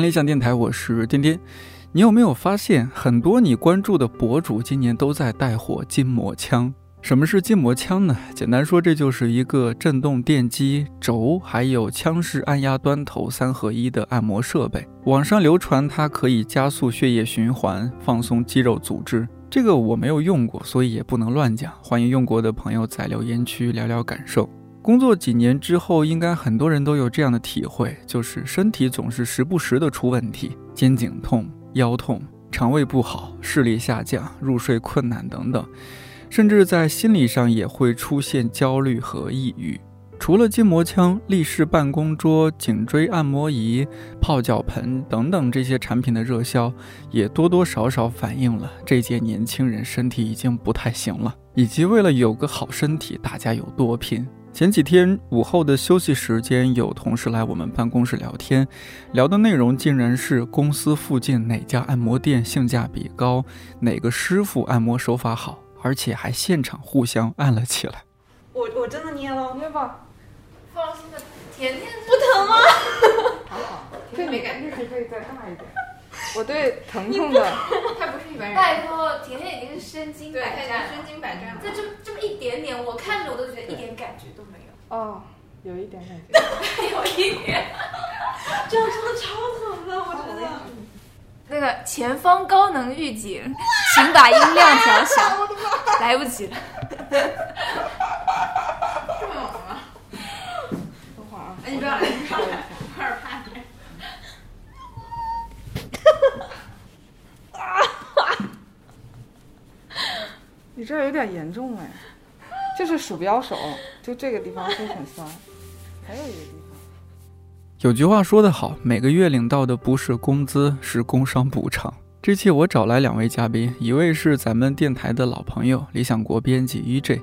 看理想电台，我是颠颠。你有没有发现，很多你关注的博主今年都在带火筋膜枪？什么是筋膜枪呢？简单说，这就是一个震动电机轴，还有枪式按压端头三合一的按摩设备。网上流传它可以加速血液循环，放松肌肉组织。这个我没有用过，所以也不能乱讲。欢迎用过的朋友在留言区聊聊感受。工作几年之后，应该很多人都有这样的体会，就是身体总是时不时的出问题，肩颈痛、腰痛、肠胃不好、视力下降、入睡困难等等，甚至在心理上也会出现焦虑和抑郁。除了筋膜枪、立式办公桌、颈椎按摩仪、泡脚盆等等这些产品的热销，也多多少少反映了这届年轻人身体已经不太行了，以及为了有个好身体，大家有多拼。前几天午后的休息时间，有同事来我们办公室聊天，聊的内容竟然是公司附近哪家按摩店性价比高，哪个师傅按摩手法好，而且还现场互相按了起来。我我真的捏了，捏吧。放心的，甜甜不疼吗？还 好，这没感觉，可以再大一点。我对疼痛的，他不是一般人。拜托，甜甜已经是身经，百战了，身经百战了。这这这么一点点，我看着我都觉得一点感觉都没有，哦，有一点感觉。有一点。这样真的超疼的，我真的。那个前方高能预警，请把音量调小，来不及了。这么猛吗？等会儿啊，哎，你不要来，你不要来，有点怕你。你这有点严重哎，就是鼠标手，就这个地方会很酸，还有一个地方。有句话说得好，每个月领到的不是工资，是工伤补偿。这期我找来两位嘉宾，一位是咱们电台的老朋友，理想国编辑 EJ，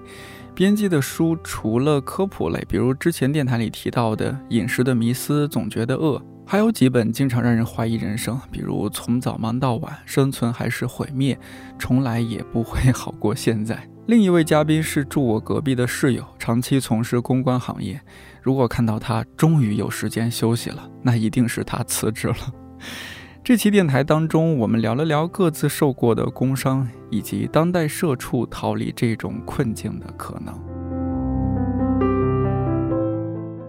编辑的书除了科普类，比如之前电台里提到的《饮食的迷思》，总觉得饿，还有几本经常让人怀疑人生，比如《从早忙到晚，生存还是毁灭，从来也不会好过现在》。另一位嘉宾是住我隔壁的室友，长期从事公关行业。如果看到他终于有时间休息了，那一定是他辞职了。这期电台当中，我们聊了聊各自受过的工伤，以及当代社畜逃离这种困境的可能。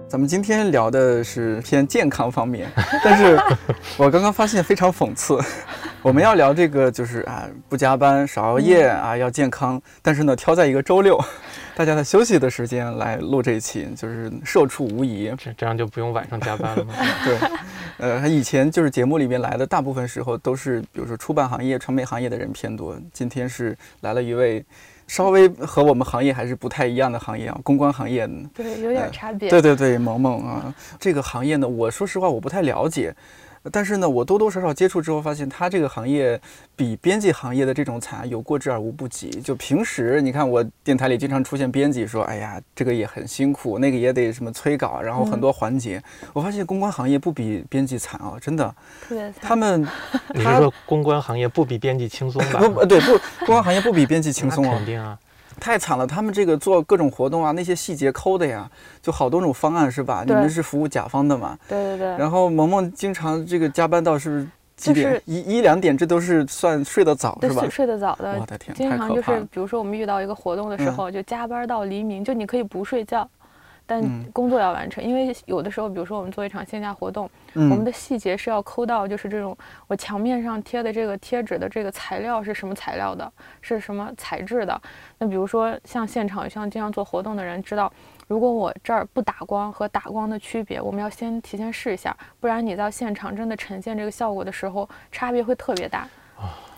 咱们今天聊的是偏健康方面，但是我刚刚发现非常讽刺。我们要聊这个就是啊，不加班、少熬夜啊，要健康，但是呢，挑在一个周六，大家在休息的时间来录这一期，就是社畜无疑。这这样就不用晚上加班了吗？对，呃，以前就是节目里面来的大部分时候都是，比如说出版行业、传媒行业的人偏多。今天是来了一位稍微和我们行业还是不太一样的行业啊，公关行业。对，有点差别。对对对，萌萌啊，这个行业呢，我说实话我不太了解。但是呢，我多多少少接触之后，发现他这个行业比编辑行业的这种惨有过之而无不及。就平时你看，我电台里经常出现编辑说：“哎呀，这个也很辛苦，那个也得什么催稿，然后很多环节。我发现公关行业不比编辑惨啊，真的。特别惨。他们，你是说公关行业不比编辑轻松吧？不不对，不，公关行业不比编辑轻松啊，肯定啊。太惨了，他们这个做各种活动啊，那些细节抠的呀，就好多种方案是吧？你们是服务甲方的嘛？对对对。然后萌萌经常这个加班到是不是几点？一一两点，这都是算睡得早是吧？睡得早的。我的天，经常就是，比如说我们遇到一个活动的时候，就加班到黎明，就你可以不睡觉。但工作要完成，因为有的时候，比如说我们做一场线下活动，我们的细节是要抠到，就是这种我墙面上贴的这个贴纸的这个材料是什么材料的，是什么材质的。那比如说像现场，像经常做活动的人知道，如果我这儿不打光和打光的区别，我们要先提前试一下，不然你到现场真的呈现这个效果的时候，差别会特别大，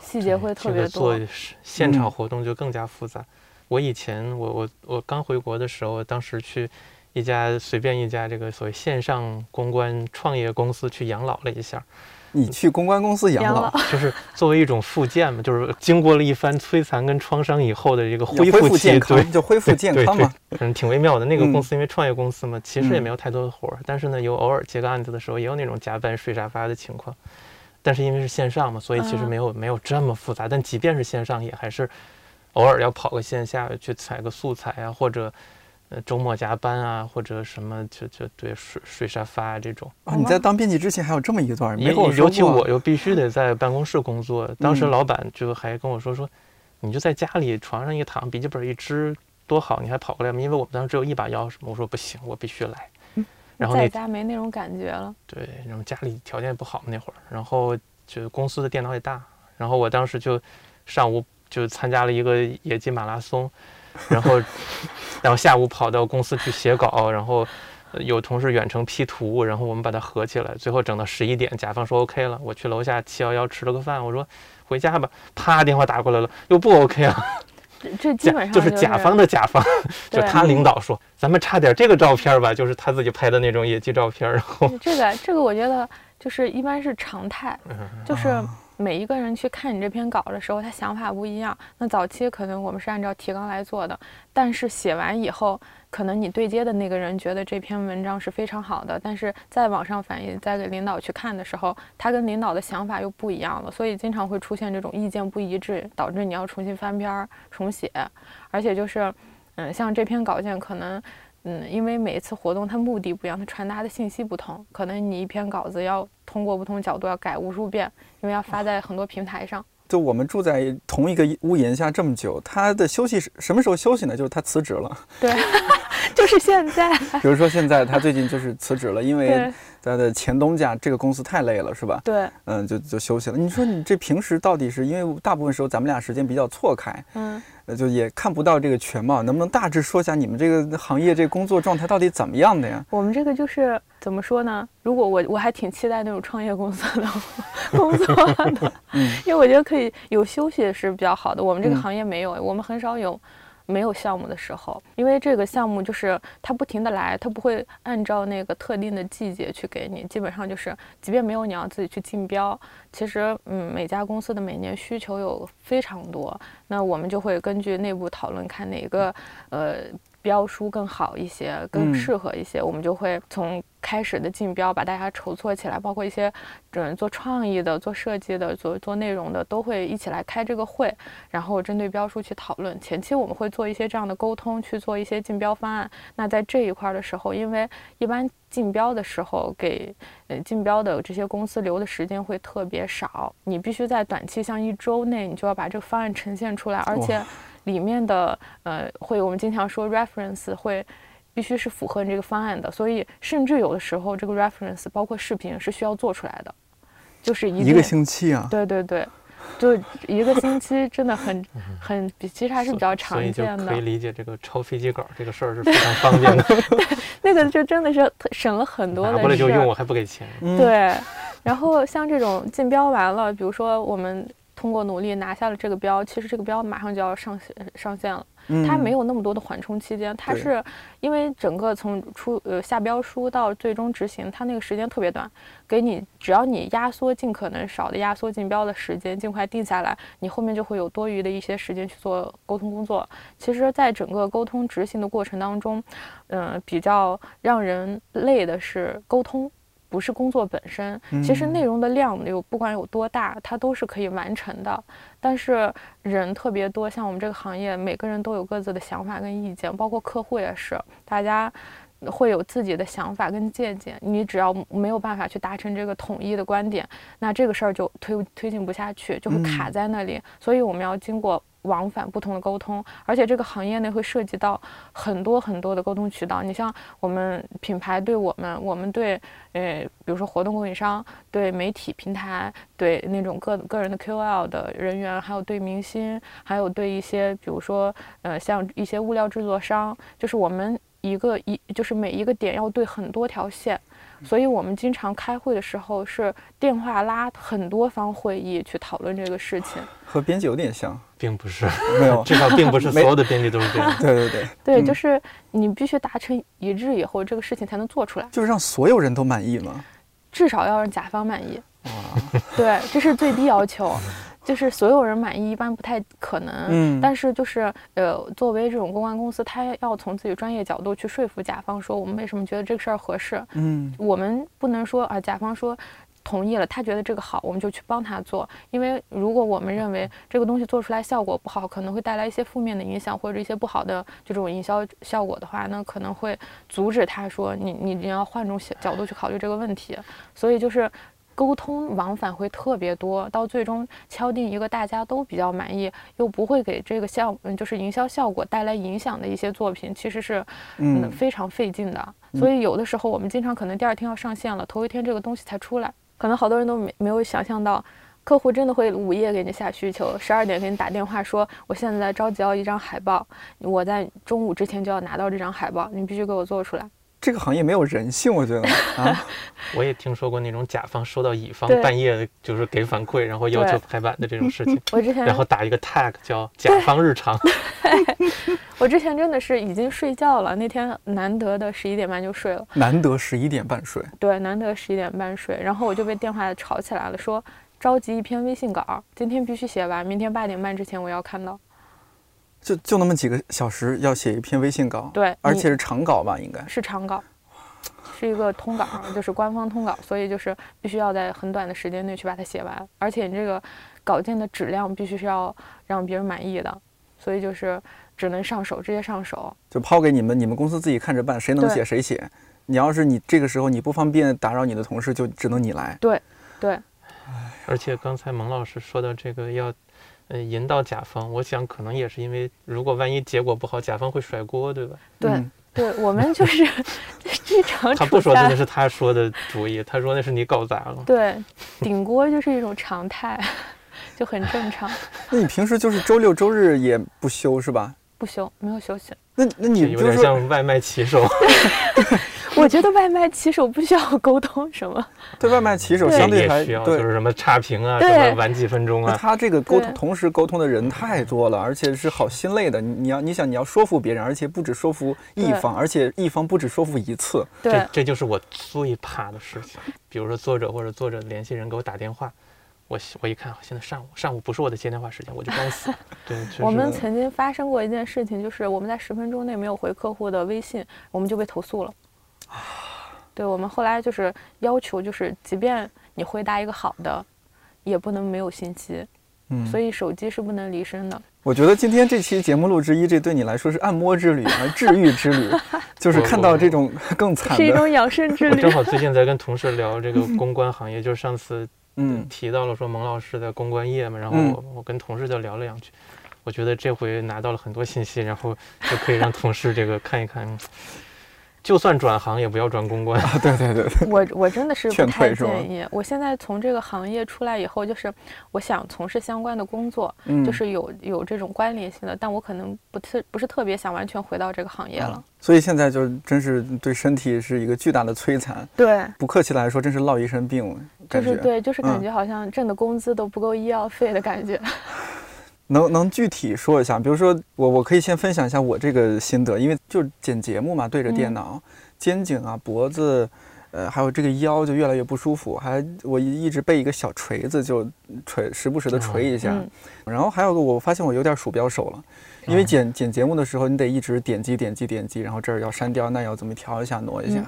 细节会特别多。做现场活动就更加复杂。我以前我我我刚回国的时候，当时去。一家随便一家这个所谓线上公关创业公司去养老了一下，你去公关公司养老，就是作为一种复健嘛，就是经过了一番摧残跟创伤以后的这个恢复健康，就恢复健康嘛，嗯，挺微妙的。那个公司因为创业公司嘛，其实也没有太多的活儿，但是呢，有偶尔接个案子的时候，也有那种加班睡沙发的情况。但是因为是线上嘛，所以其实没有没有这么复杂。但即便是线上，也还是偶尔要跑个线下去采个素材啊，或者。呃周末加班啊，或者什么就就对睡睡沙发啊这种。啊，你在当编辑之前还有这么一段，没跟我说尤其我又必须得在办公室工作，当时老板就还跟我说说，你就在家里床上一躺，笔记本一支多好，你还跑过来吗？因为我们当时只有一把钥匙嘛。我说不行，我必须来。然后在家没那种感觉了。对，然后家里条件也不好那会儿，然后就公司的电脑也大，然后我当时就上午就参加了一个野鸡马拉松，然后然后下午跑到公司去写稿，然后有同事远程 P 图，然后我们把它合起来，最后整到十一点，甲方说 OK 了，我去楼下七幺幺吃了个饭，我说回家吧，啪电话打过来了，又不 OK 啊。这 基本上就是甲方的甲方，就他领导说，咱们差点这个照片吧，就是他自己拍的那种野鸡照片。然后这个这个，我觉得就是一般是常态，就是每一个人去看你这篇稿的时候，他想法不一样。那早期可能我们是按照提纲来做的，但是写完以后。可能你对接的那个人觉得这篇文章是非常好的，但是在网上反映，再给领导去看的时候，他跟领导的想法又不一样了，所以经常会出现这种意见不一致，导致你要重新翻篇儿重写。而且就是，嗯，像这篇稿件，可能，嗯，因为每一次活动它目的不一样，它传达的信息不同，可能你一篇稿子要通过不同角度要改无数遍，因为要发在很多平台上。就我们住在同一个屋檐下这么久，他的休息是什么时候休息呢？就是他辞职了。对，就是现在。比如说现在他最近就是辞职了，因为他的前东家这个公司太累了，是吧？对。嗯，就就休息了。你说你这平时到底是因为大部分时候咱们俩时间比较错开，嗯。就也看不到这个全貌，能不能大致说一下你们这个行业这工作状态到底怎么样的呀？我们这个就是怎么说呢？如果我我还挺期待那种创业公司的 工作的，嗯，因为我觉得可以有休息是比较好的。我们这个行业没有，我们很少有。没有项目的时候，因为这个项目就是它不停的来，它不会按照那个特定的季节去给你，基本上就是，即便没有你要自己去竞标，其实嗯每家公司的每年需求有非常多，那我们就会根据内部讨论看哪个呃。标书更好一些，更适合一些，我们就会从开始的竞标把大家筹措起来，包括一些嗯做创意的、做设计的、做做内容的，都会一起来开这个会，然后针对标书去讨论。前期我们会做一些这样的沟通，去做一些竞标方案。那在这一块的时候，因为一般竞标的时候给呃竞标的这些公司留的时间会特别少，你必须在短期，像一周内，你就要把这个方案呈现出来，而且。里面的呃会，我们经常说 reference 会必须是符合你这个方案的，所以甚至有的时候这个 reference 包括视频是需要做出来的，就是一个星期啊。对对对，就一个星期真的很很比其实还是比较常见的。可以理解这个抄飞机稿这个事儿是非常方便的。对，那个就真的是省了很多的事拿过来就用，我还不给钱。对，然后像这种竞标完了，比如说我们。通过努力拿下了这个标，其实这个标马上就要上线上线了。它没有那么多的缓冲期间，它是因为整个从出呃下标书到最终执行，它那个时间特别短，给你只要你压缩尽可能少的压缩竞标的时间，尽快定下来，你后面就会有多余的一些时间去做沟通工作。其实，在整个沟通执行的过程当中，嗯，比较让人累的是沟通。不是工作本身，其实内容的量有不管有多大，它都是可以完成的。但是人特别多，像我们这个行业，每个人都有各自的想法跟意见，包括客户也是，大家会有自己的想法跟见解。你只要没有办法去达成这个统一的观点，那这个事儿就推推进不下去，就会卡在那里。所以我们要经过。往返不同的沟通，而且这个行业内会涉及到很多很多的沟通渠道。你像我们品牌对我们，我们对呃，比如说活动供应商、对媒体平台、对那种个个人的 KOL 的人员，还有对明星，还有对一些比如说呃，像一些物料制作商，就是我们一个一就是每一个点要对很多条线。所以我们经常开会的时候是电话拉很多方会议去讨论这个事情，和编辑有点像，并不是，没有，至少并不是 所有的编辑都是这样。对 对对，对，就是你必须达成一致以后，这个事情才能做出来，就是让所有人都满意吗？至少要让甲方满意。对，这是最低要求。就是所有人满意，一般不太可能。嗯，但是就是呃，作为这种公关公司，他要从自己专业角度去说服甲方，说我们为什么觉得这个事儿合适。嗯，我们不能说啊，甲方说同意了，他觉得这个好，我们就去帮他做。因为如果我们认为这个东西做出来效果不好，可能会带来一些负面的影响或者一些不好的就这种营销效果的话，那可能会阻止他说你你你要换种角度去考虑这个问题。所以就是沟通往返会特别多，到最终敲定一个大家都比较满意又不会给这个效嗯就是营销效果带来影响的一些作品，其实是嗯非常费劲的。所以有的时候我们经常可能第二天要上线了，头一天这个东西才出来。可能好多人都没没有想象到，客户真的会午夜给你下需求，十二点给你打电话说，我现在着急要一张海报，我在中午之前就要拿到这张海报，你必须给我做出来。这个行业没有人性，我觉得 啊。我也听说过那种甲方收到乙方半夜就是给反馈，然后要求排版的这种事情。我之前然后打一个 tag 叫甲方日常。我之前真的是已经睡觉了，那天难得的十一点半就睡了。难得十一点半睡。对，难得十一点半睡，然后我就被电话吵起来了，说着急一篇微信稿，今天必须写完，明天八点半之前我要看到。就就那么几个小时要写一篇微信稿，对，而且是长稿吧，应该是长稿，是一个通稿，就是官方通稿，所以就是必须要在很短的时间内去把它写完，而且你这个稿件的质量必须是要让别人满意的，所以就是只能上手，直接上手，就抛给你们，你们公司自己看着办，谁能写谁写。你要是你这个时候你不方便打扰你的同事，就只能你来。对，对。而且刚才蒙老师说到这个要。呃，引导甲方，我想可能也是因为，如果万一结果不好，甲方会甩锅，对吧？对，对我们就是日常。他不说那是他说的主意，他说那是你搞砸了。对，顶锅就是一种常态，就很正常。那你平时就是周六周日也不休是吧？不休，没有休息。那那你有点像外卖骑手。我觉得外卖骑手不需要沟通什么，对外卖骑手相对还需要，就是什么差评啊，什么晚几分钟啊。他这个沟通同时沟通的人太多了，而且是好心累的。你要你想你要说服别人，而且不止说服一方，而且一方不止说服一次。这这就是我最怕的事情。比如说作者或者作者联系人给我打电话，我我一看现在上午上午不是我的接电话时间，我就该死。对，我们曾经发生过一件事情，就是我们在十分钟内没有回客户的微信，我们就被投诉了。啊，对我们后来就是要求，就是即便你回答一个好的，也不能没有信息，嗯，所以手机是不能离身的。我觉得今天这期节目录制一，这对你来说是按摩之旅，而治愈之旅，就是看到这种 更惨的，是一种养生之旅。我正好最近在跟同事聊这个公关行业，就是上次 嗯提到了说蒙老师的公关业嘛，然后我我跟同事就聊了两句，我觉得这回拿到了很多信息，然后就可以让同事这个看一看。就算转行也不要转公关啊！对对对，我我真的是不太建议。我现在从这个行业出来以后，就是我想从事相关的工作，就是有有这种关联性的，但我可能不特不是特别想完全回到这个行业了。所以现在就真是对身体是一个巨大的摧残。对，不客气来说，真是落一身病。就是对，就是感觉好像挣的工资都不够医药费的感觉。能能具体说一下，比如说我我可以先分享一下我这个心得，因为就剪节目嘛，对着电脑，肩颈啊、脖子，呃，还有这个腰就越来越不舒服，还我一一直背一个小锤子，就锤时不时的锤一下，然后还有个我发现我有点鼠标手了，因为剪剪节目的时候你得一直点击点击点击，然后这儿要删掉，那要怎么调一下挪一下，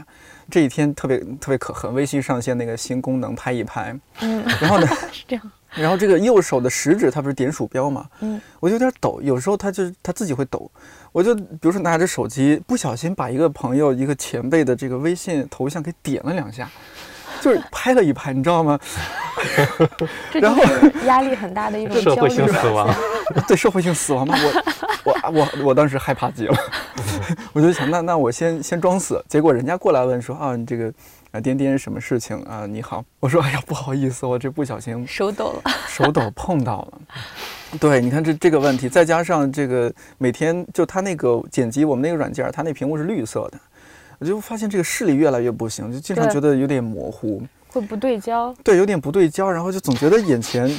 这一天特别特别可恨，微信上线那个新功能拍一拍，嗯，然后呢？是这样。然后这个右手的食指，它不是点鼠标嘛？嗯，我就有点抖，有时候它就它自己会抖，我就比如说拿着手机，不小心把一个朋友、一个前辈的这个微信头像给点了两下，就是拍了一拍，你知道吗？然后压力很大的一种社会性死亡，对社会性死亡嘛，我我我我当时害怕极了，我就想那那我先先装死，结果人家过来问说啊，你这个。啊，颠颠，什么事情啊？你好，我说，哎呀，不好意思，我这不小心手抖了，手抖碰到了。对，你看这这个问题，再加上这个每天就他那个剪辑，我们那个软件，它那屏幕是绿色的，我就发现这个视力越来越不行，就经常觉得有点模糊。会不对焦，对，有点不对焦，然后就总觉得眼前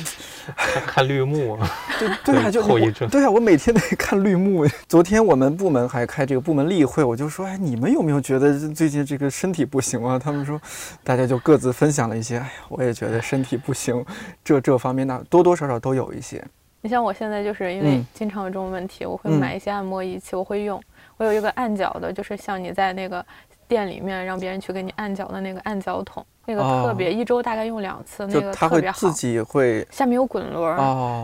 看绿幕啊，对对啊，就后遗症，对啊，我每天得看绿幕。昨天我们部门还开这个部门例会，我就说，哎，你们有没有觉得最近这个身体不行啊？他们说，大家就各自分享了一些，哎呀，我也觉得身体不行，这这方面那多多少少都有一些。你像我现在就是因为经常有这种问题，我会买一些按摩仪器，我会用，我有一个按脚的，就是像你在那个。店里面让别人去给你按脚的那个按脚桶，那个哦特别，一周大概用两次，那个特别好。自己会下面有滚轮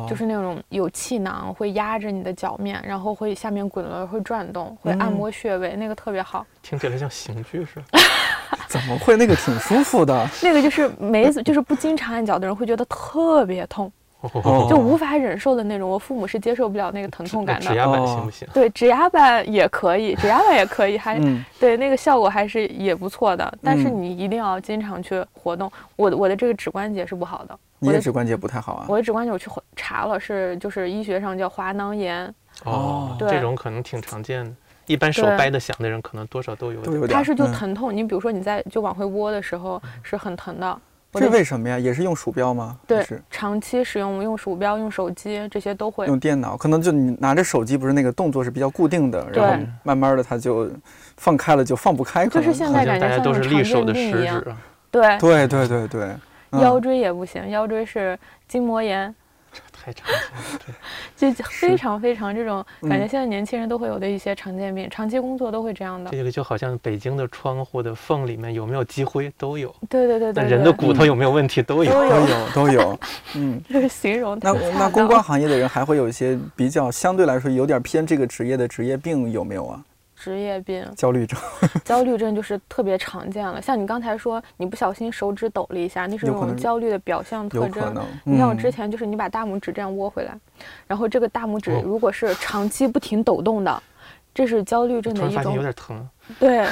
就是那种有气囊会压着你的脚面，然后会下面滚轮儿会转动，会按嗯摩穴位，那个特别好。听起来像刑具似的。怎么会那个挺舒服的？那个就是没就是不经常按脚的人会觉得特别痛，哦就无法忍受的那种。我父母是接受不了那个疼痛感的。指压板哦行不行？对，指压板也可以，指压板也可以，还、嗯，对那个效果还是也不错的。但是嗯你一定要经常去活动。我的我的这个指关节是不好的，你的指关节不太好啊。我的指关节我去查了，是就是医学上叫滑囊炎，哦哦，对这种可能挺常见的。一般手掰的响的人，可能多少都有点。都有点，它是就嗯疼痛。你比如说你在就往回窝的时候是很疼的。我这为什么呀？也是用鼠标吗？对长期使用用鼠标、用手机这些都会。用电脑？可能就你拿着手机，不是那个动作是比较固定的，然后慢慢的它就放开了，就放不开。可能就是现在感觉都是利手的食指对，对对对腰椎也不行，腰椎是筋膜炎，太常见了。对，就非常非常这种感觉，嗯现在年轻人都会有的一些常见病，长期工作都会这样的。这个就好像北京的窗户的缝里面有没有积灰都有，对对对那对对，人的骨头有没有问题都有。都有都有都有，嗯。这是形容那那公关行业的人还会有一些比较相对来说有点偏这个职业的职业病有没有啊？职业病、焦虑症，焦虑症就是特别常见了。像你刚才说，你不小心手指抖了一下，那是一有可能种焦虑的表象有可特征。能。你像我嗯之前就是你把大拇指这样窝回来，然后这个大拇指哦如果是长期不停抖动的，这是焦虑症的一种点疼，对，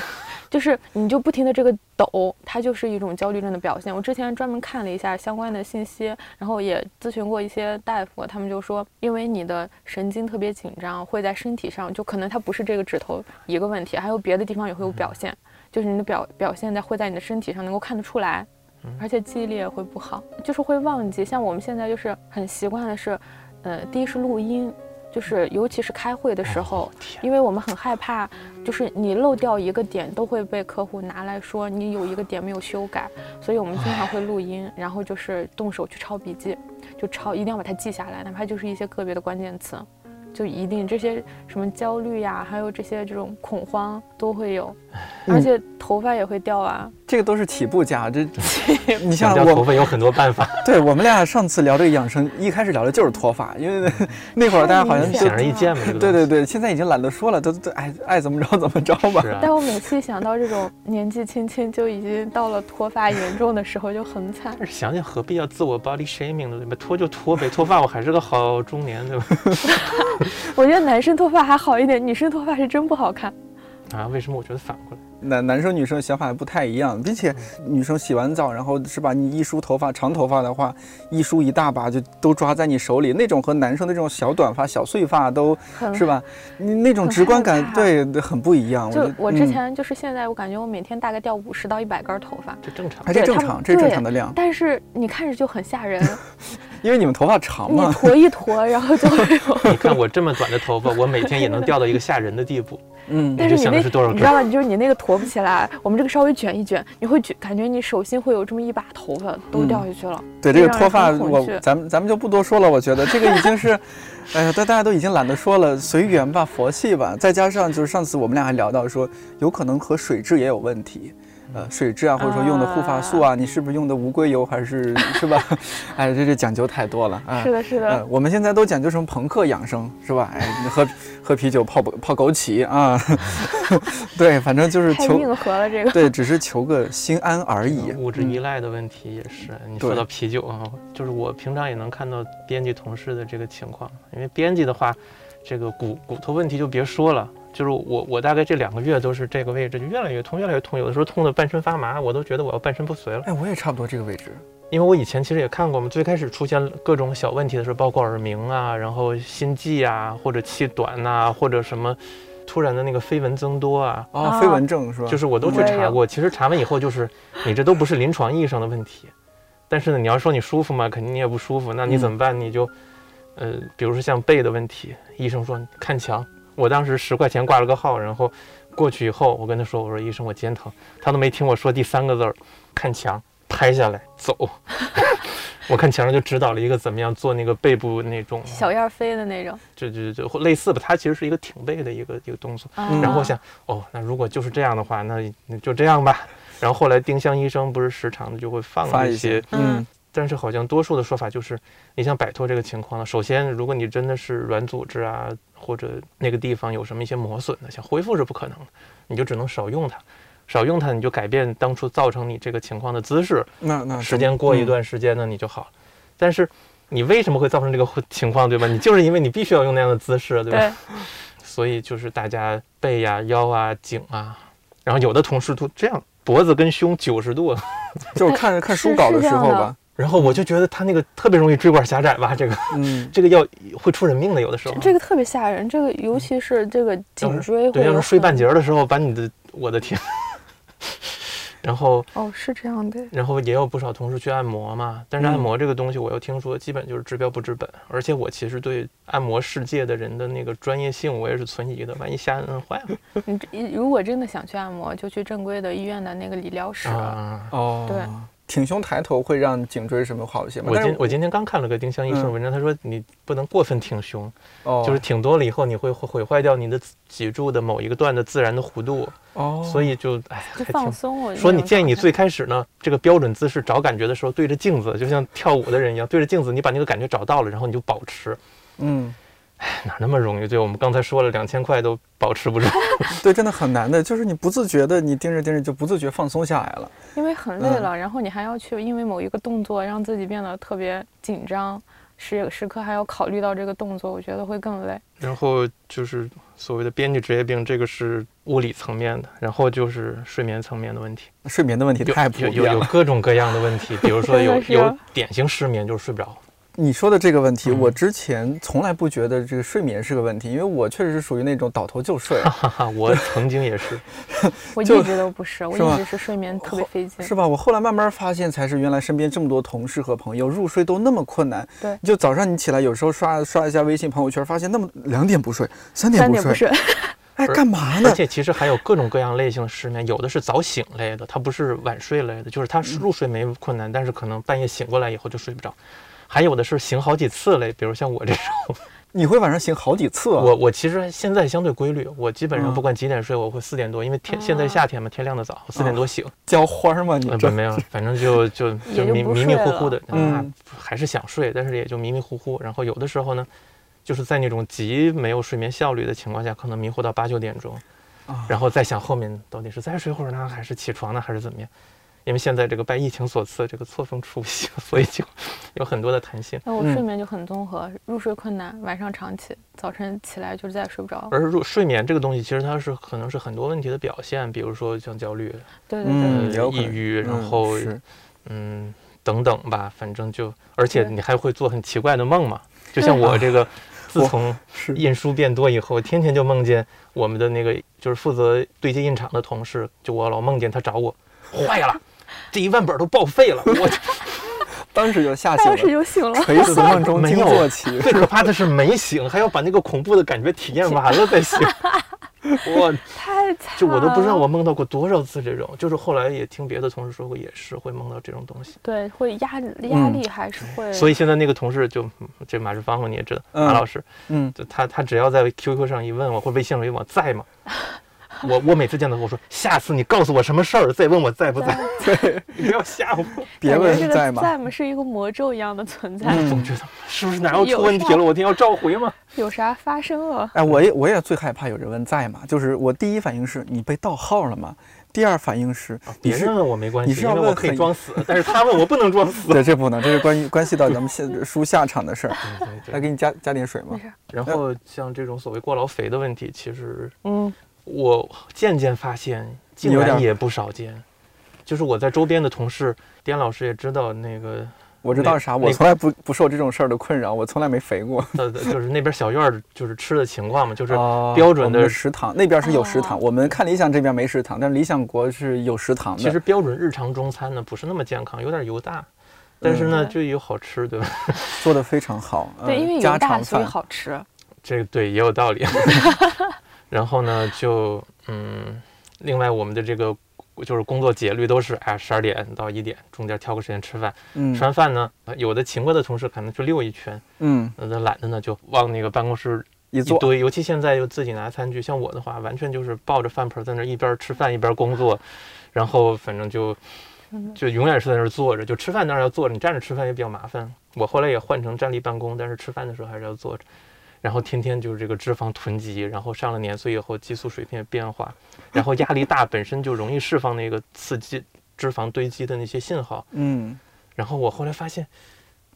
就是你就不停的这个抖，它就是一种焦虑症的表现。我之前专门看了一下相关的信息，然后也咨询过一些大夫，他们就说，因为你的神经特别紧张，会在身体上，就可能它不是这个指头一个问题，还有别的地方也会有表现，就是你的表表现在会在你的身体上能够看得出来。而且记忆力也会不好，就是会忘记。像我们现在就是很习惯的是，呃，第一是录音，就是尤其是开会的时候，天因为我们很害怕，就是你漏掉一个点，都会被客户拿来说你有一个点没有修改，所以我们经常会录音，然后就是动手去抄笔记，就抄，一定要把它记下来，哪怕就是一些个别的关键词，就一定这些什么焦虑呀，还有这些这种恐慌都会有，而且头发也会掉啊。这个都是起步价，这 你像想掉头，发有很多办法，对我们俩上次聊这个养生，一开始聊的就是脱发，因为 那会儿大家好像显显而易见嘛。这个东西对对对，现在已经懒得说了，都都爱爱怎么着怎么着吧。啊但，我每次一想到这种年纪轻轻就已经到了脱发严重的时候，就很惨。但是想想何必要自我 body shaming 呢？对吧？脱就脱呗，脱发我还是个好中年，对吧？我觉得男生脱发还好一点，女生脱发是真不好看。啊，为什么我觉得反过来？男男生女生想法也不太一样，并且女生洗完澡，然后是吧？你一梳头发，长头发的话，一梳一大把就都抓在你手里，那种和男生的这种小短发、小碎发都是吧？你那种直观感，对，很不一样。就我之嗯前就是现在，我感觉我每天大概掉五十到一百根头发，这正常还。是对他们正常，这正常的量，但是你看着就很吓人，因为你们头发长你嘛。坨一坨，然后就会有。你看我这么短的头发，我每天也能掉到一个吓人的地步。嗯，但是你那，想的是多少你知道吗？就是你那个坨不起来，我们这个稍微卷一卷，你会觉感觉你手心会有这么一把头发都嗯掉下去了。对这个脱发，我咱们咱们就不多说了。我觉得这个已经是，哎呀，大大家都已经懒得说了，随缘吧，佛系吧。再加上就是上次我们俩还聊到说，有可能和水质也有问题。呃，水质啊，或者说用的护发素啊，你是不是用的无硅油还是 是吧？哎，这这讲究太多了啊。是的，是呃的，，我们现在都讲究什么朋克养生是吧？哎，喝喝啤酒泡泡枸杞啊，对，反正就是求太硬核了这个。对，只是求个心安而已。物质嗯依赖的问题也是。你说到啤酒啊，就是我平常也能看到编辑同事的这个情况，因为编辑的话，这个骨骨头问题就别说了。就是我，我大概这两个月都是这个位置，就越来越痛，越来越痛，有的时候痛得半身发麻，我都觉得我要半身不遂了。哎，我也差不多这个位置。因为我以前其实也看过嘛，最开始出现各种小问题的时候，包括耳鸣啊，然后心悸啊，或者气短呐、或者什么突然的那个飞蚊增多啊，哦，啊飞蚊症是吧？就是我都去查过。其实查完以后，就是你这都不是临床意义上的问题，但是呢，你要说你舒服嘛，肯定你也不舒服，那你怎么办？你就，呃，比如说像背的问题，医生说看墙，我当时十块钱挂了个号，然后过去以后，我跟他说，我说医生我肩疼，他都没听我说第三个字儿，看墙，拍下来走。我看墙上就指导了一个怎么样做那个背部那种小燕飞的那种，就就就类似吧。它其实是一个挺背的一个一个动作。嗯然后我想，哦，那如果就是这样的话，那那就这样吧。然后后来丁香医生不是时常的就会放一些，嗯但是好像多数的说法就是，你想摆脱这个情况呢，首先，如果你真的是软组织啊，或者那个地方有什么一些磨损的，想恢复是不可能的，你就只能少用它，少用它，你就改变当初造成你这个情况的姿势，那那时间过一段时间呢，你就好了。但是你为什么会造成这个情况，对吧？你就是因为你必须要用那样的姿势，对吧？对，所以就是大家背呀、腰啊、颈啊，然后有的同事都这样，脖子跟胸九十度，就是看看书稿的时候吧，然后我就觉得他那个特别容易椎管狭窄吧，这个嗯，这个要会出人命的，有的时候。这个特别吓人，这个尤其是这个颈椎会对，要是睡半截儿的时候，把你的，我的天。然后，哦，是这样的，然后也有不少同事去按摩嘛，但是按摩这个东西，我又听说基本就是治标不治本，而且我其实对按摩世界的人的那个专业性，我也是存疑的，万一瞎摁坏了你这如果真的想去按摩，就去正规的医院的那个理疗室。啊。哦，对，挺胸抬头会让颈椎什么好一些吗？我今我今天刚看了个丁香医生文章，他说你不能过分挺胸，哦，就是挺多了以后，你会毁坏掉你的脊柱的某一个段的自然的弧度，哦，所以就哎就还挺。放松，我说你建议你最最开始呢，这个标准姿势找感觉的时候，对着镜子，就像跳舞的人一样，对着镜子，你把那个感觉找到了，然后你就保持，嗯，哪那么容易？就，我们刚才说了，两千块都保持不住。对，真的很难的，就是你不自觉的，你盯着盯着就不自觉放松下来了。因为很累嗯了，然后你还要去因为某一个动作让自己变得特别紧张，时时刻还要考虑到这个动作，我觉得会更累。然后就是所谓的编剧职业病，这个是物理层面的，然后就是睡眠层面的问题，睡眠的问题太普有有遍了。有各种各样的问题，比如说有有典型失眠就是睡不着，你说的这个问题，嗯我之前从来不觉得这个睡眠是个问题，因为我确实是属于那种倒头就睡，哈哈，我曾经也是。我一直都不是，我一直是睡眠特别费劲。是吧？我后来慢慢发现，才是原来身边这么多同事和朋友入睡都那么困难。对就早上你起来，有时候刷刷一下微信朋友圈，发现那么两点不睡，三点不睡，三点不睡，哎，干嘛呢而？且其实还有各种各样类型的失眠，有的是早醒类的，它不是晚睡类的，就是他入睡没困难，但是可能半夜醒过来以后就睡不着。还有的是醒好几次嘞，比如像我这种，你会晚上醒好几次啊？我我其实现在相对规律，我基本上嗯不管几点睡，我会四点多，因为天啊现在夏天嘛，天亮的早，四点多醒。浇花吗？你没有，反正就就就迷迷迷糊糊的，还是想睡，但是也就迷迷糊糊。然后有的时候呢，就是在那种极没有睡眠效率的情况下，可能迷糊到八九点钟，啊然后再想后面到底是再睡会儿呢，还是起床呢，还是怎么样？因为现在这个拜疫情所赐，这个错峰出行，所以就有很多的弹性。那我嗯睡眠就很综合，入睡困难，晚上常起，早晨起来就再也睡不着。而入睡眠这个东西，其实它是可能是很多问题的表现，比如说像焦虑、对对对，抑郁，然嗯后是嗯，等等吧，反正就，而且你还会做很奇怪的梦嘛，就像我这个，自从是印书变多以后，天天就梦见我们的那个就是负责对接印厂的同事，就我老梦见他找我，坏了，这一万本都报废了，我 当时就吓醒当时了，就醒了。垂死梦中惊没有坐起。最可怕的是没醒，还要把那个恐怖的感觉体验完了再醒，我 太惨了，就我都不知道我梦到过多少次这种，就是后来也听别的同事说过，也是会梦到这种东西。对会压压力还是会，所以现在那个同事就嗯这马志芳嘛，你也知道，嗯马老师，嗯，就他他只要在 QQ 上一问我，或者微信上一问我在吗？我我每次见到他，我说下次你告诉我什么事儿，再问我在不在，对，你不要吓我。别问在吗？在吗是一个魔咒一样的存在，嗯总觉得是不是哪要出问题了？我一定要召回吗？有啥发生了？哎，我也我也最害怕有人问在吗？就是我第一反应是你被盗号了吗？第二反应是别人问我没关系你是，因为我可以装死，但是他问我不能装死。对，这不能，这是关于关系到咱们现输下场的事儿。来给你加加点水吗没？事，然后像这种所谓过劳肥的问题，其实嗯，我渐渐发现，竟然也不少见。就是我在周边的同事，颠老师也知道那个我知道啥，我从来不不受这种事儿的困扰，我从来没肥过。呃，就是那边小院儿就是吃的情况嘛，就是哦标准的食堂那边是有食堂，哦我们看理想这边没食堂，但是理想国是有食堂的。其实标准日常中餐呢不是那么健康，有点油大，但是呢嗯就有好吃，对吧？做的非常好，呃对，因为油大家常所以饭。好吃。这个对也有道理。然后呢，就嗯，另外我们的这个就是工作节律都是哎十二点到一点，中间挑个时间吃饭。嗯吃完饭呢，有的勤快的同事可能去溜一圈，嗯，那懒得呢就往那个办公室一坐，一堆。尤其现在又自己拿餐具，像我的话，完全就是抱着饭盆在那儿一边吃饭一边工作，然后反正就就永远是在那儿坐着。就吃饭当然要坐着，你站着吃饭也比较麻烦。我后来也换成站立办公，但是吃饭的时候还是要坐着。然后天天就是这个脂肪囤积，然后上了年岁以后激素水平也变化，然后压力大本身就容易释放那个刺激脂肪堆积的那些信号。嗯然后我后来发现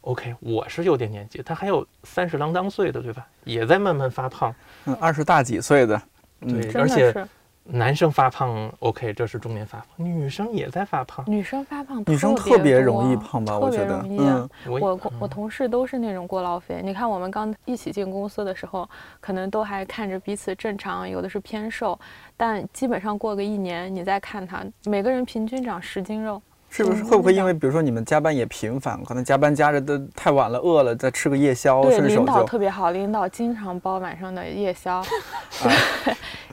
，OK，我是有点年纪，他还有三十郎当岁的，对吧？也在慢慢发胖。嗯，二十大几岁的，嗯对，而且是男生发胖，OK，这是中年发胖，女生也在发胖。女生发胖，女生特别容易胖吧？我觉得，嗯，我我同事都是那种过劳肥。你看，我们刚一起进公司的时候，可能都还看着彼此正常，有的是偏瘦，但基本上过个一年，你再看他，每个人平均长十斤肉。是不是嗯会不会因为比如说你们加班也频繁，可能加班加着都太晚了，饿了再吃个夜宵，对，顺手领导特别好，领导经常包晚上的夜宵。啊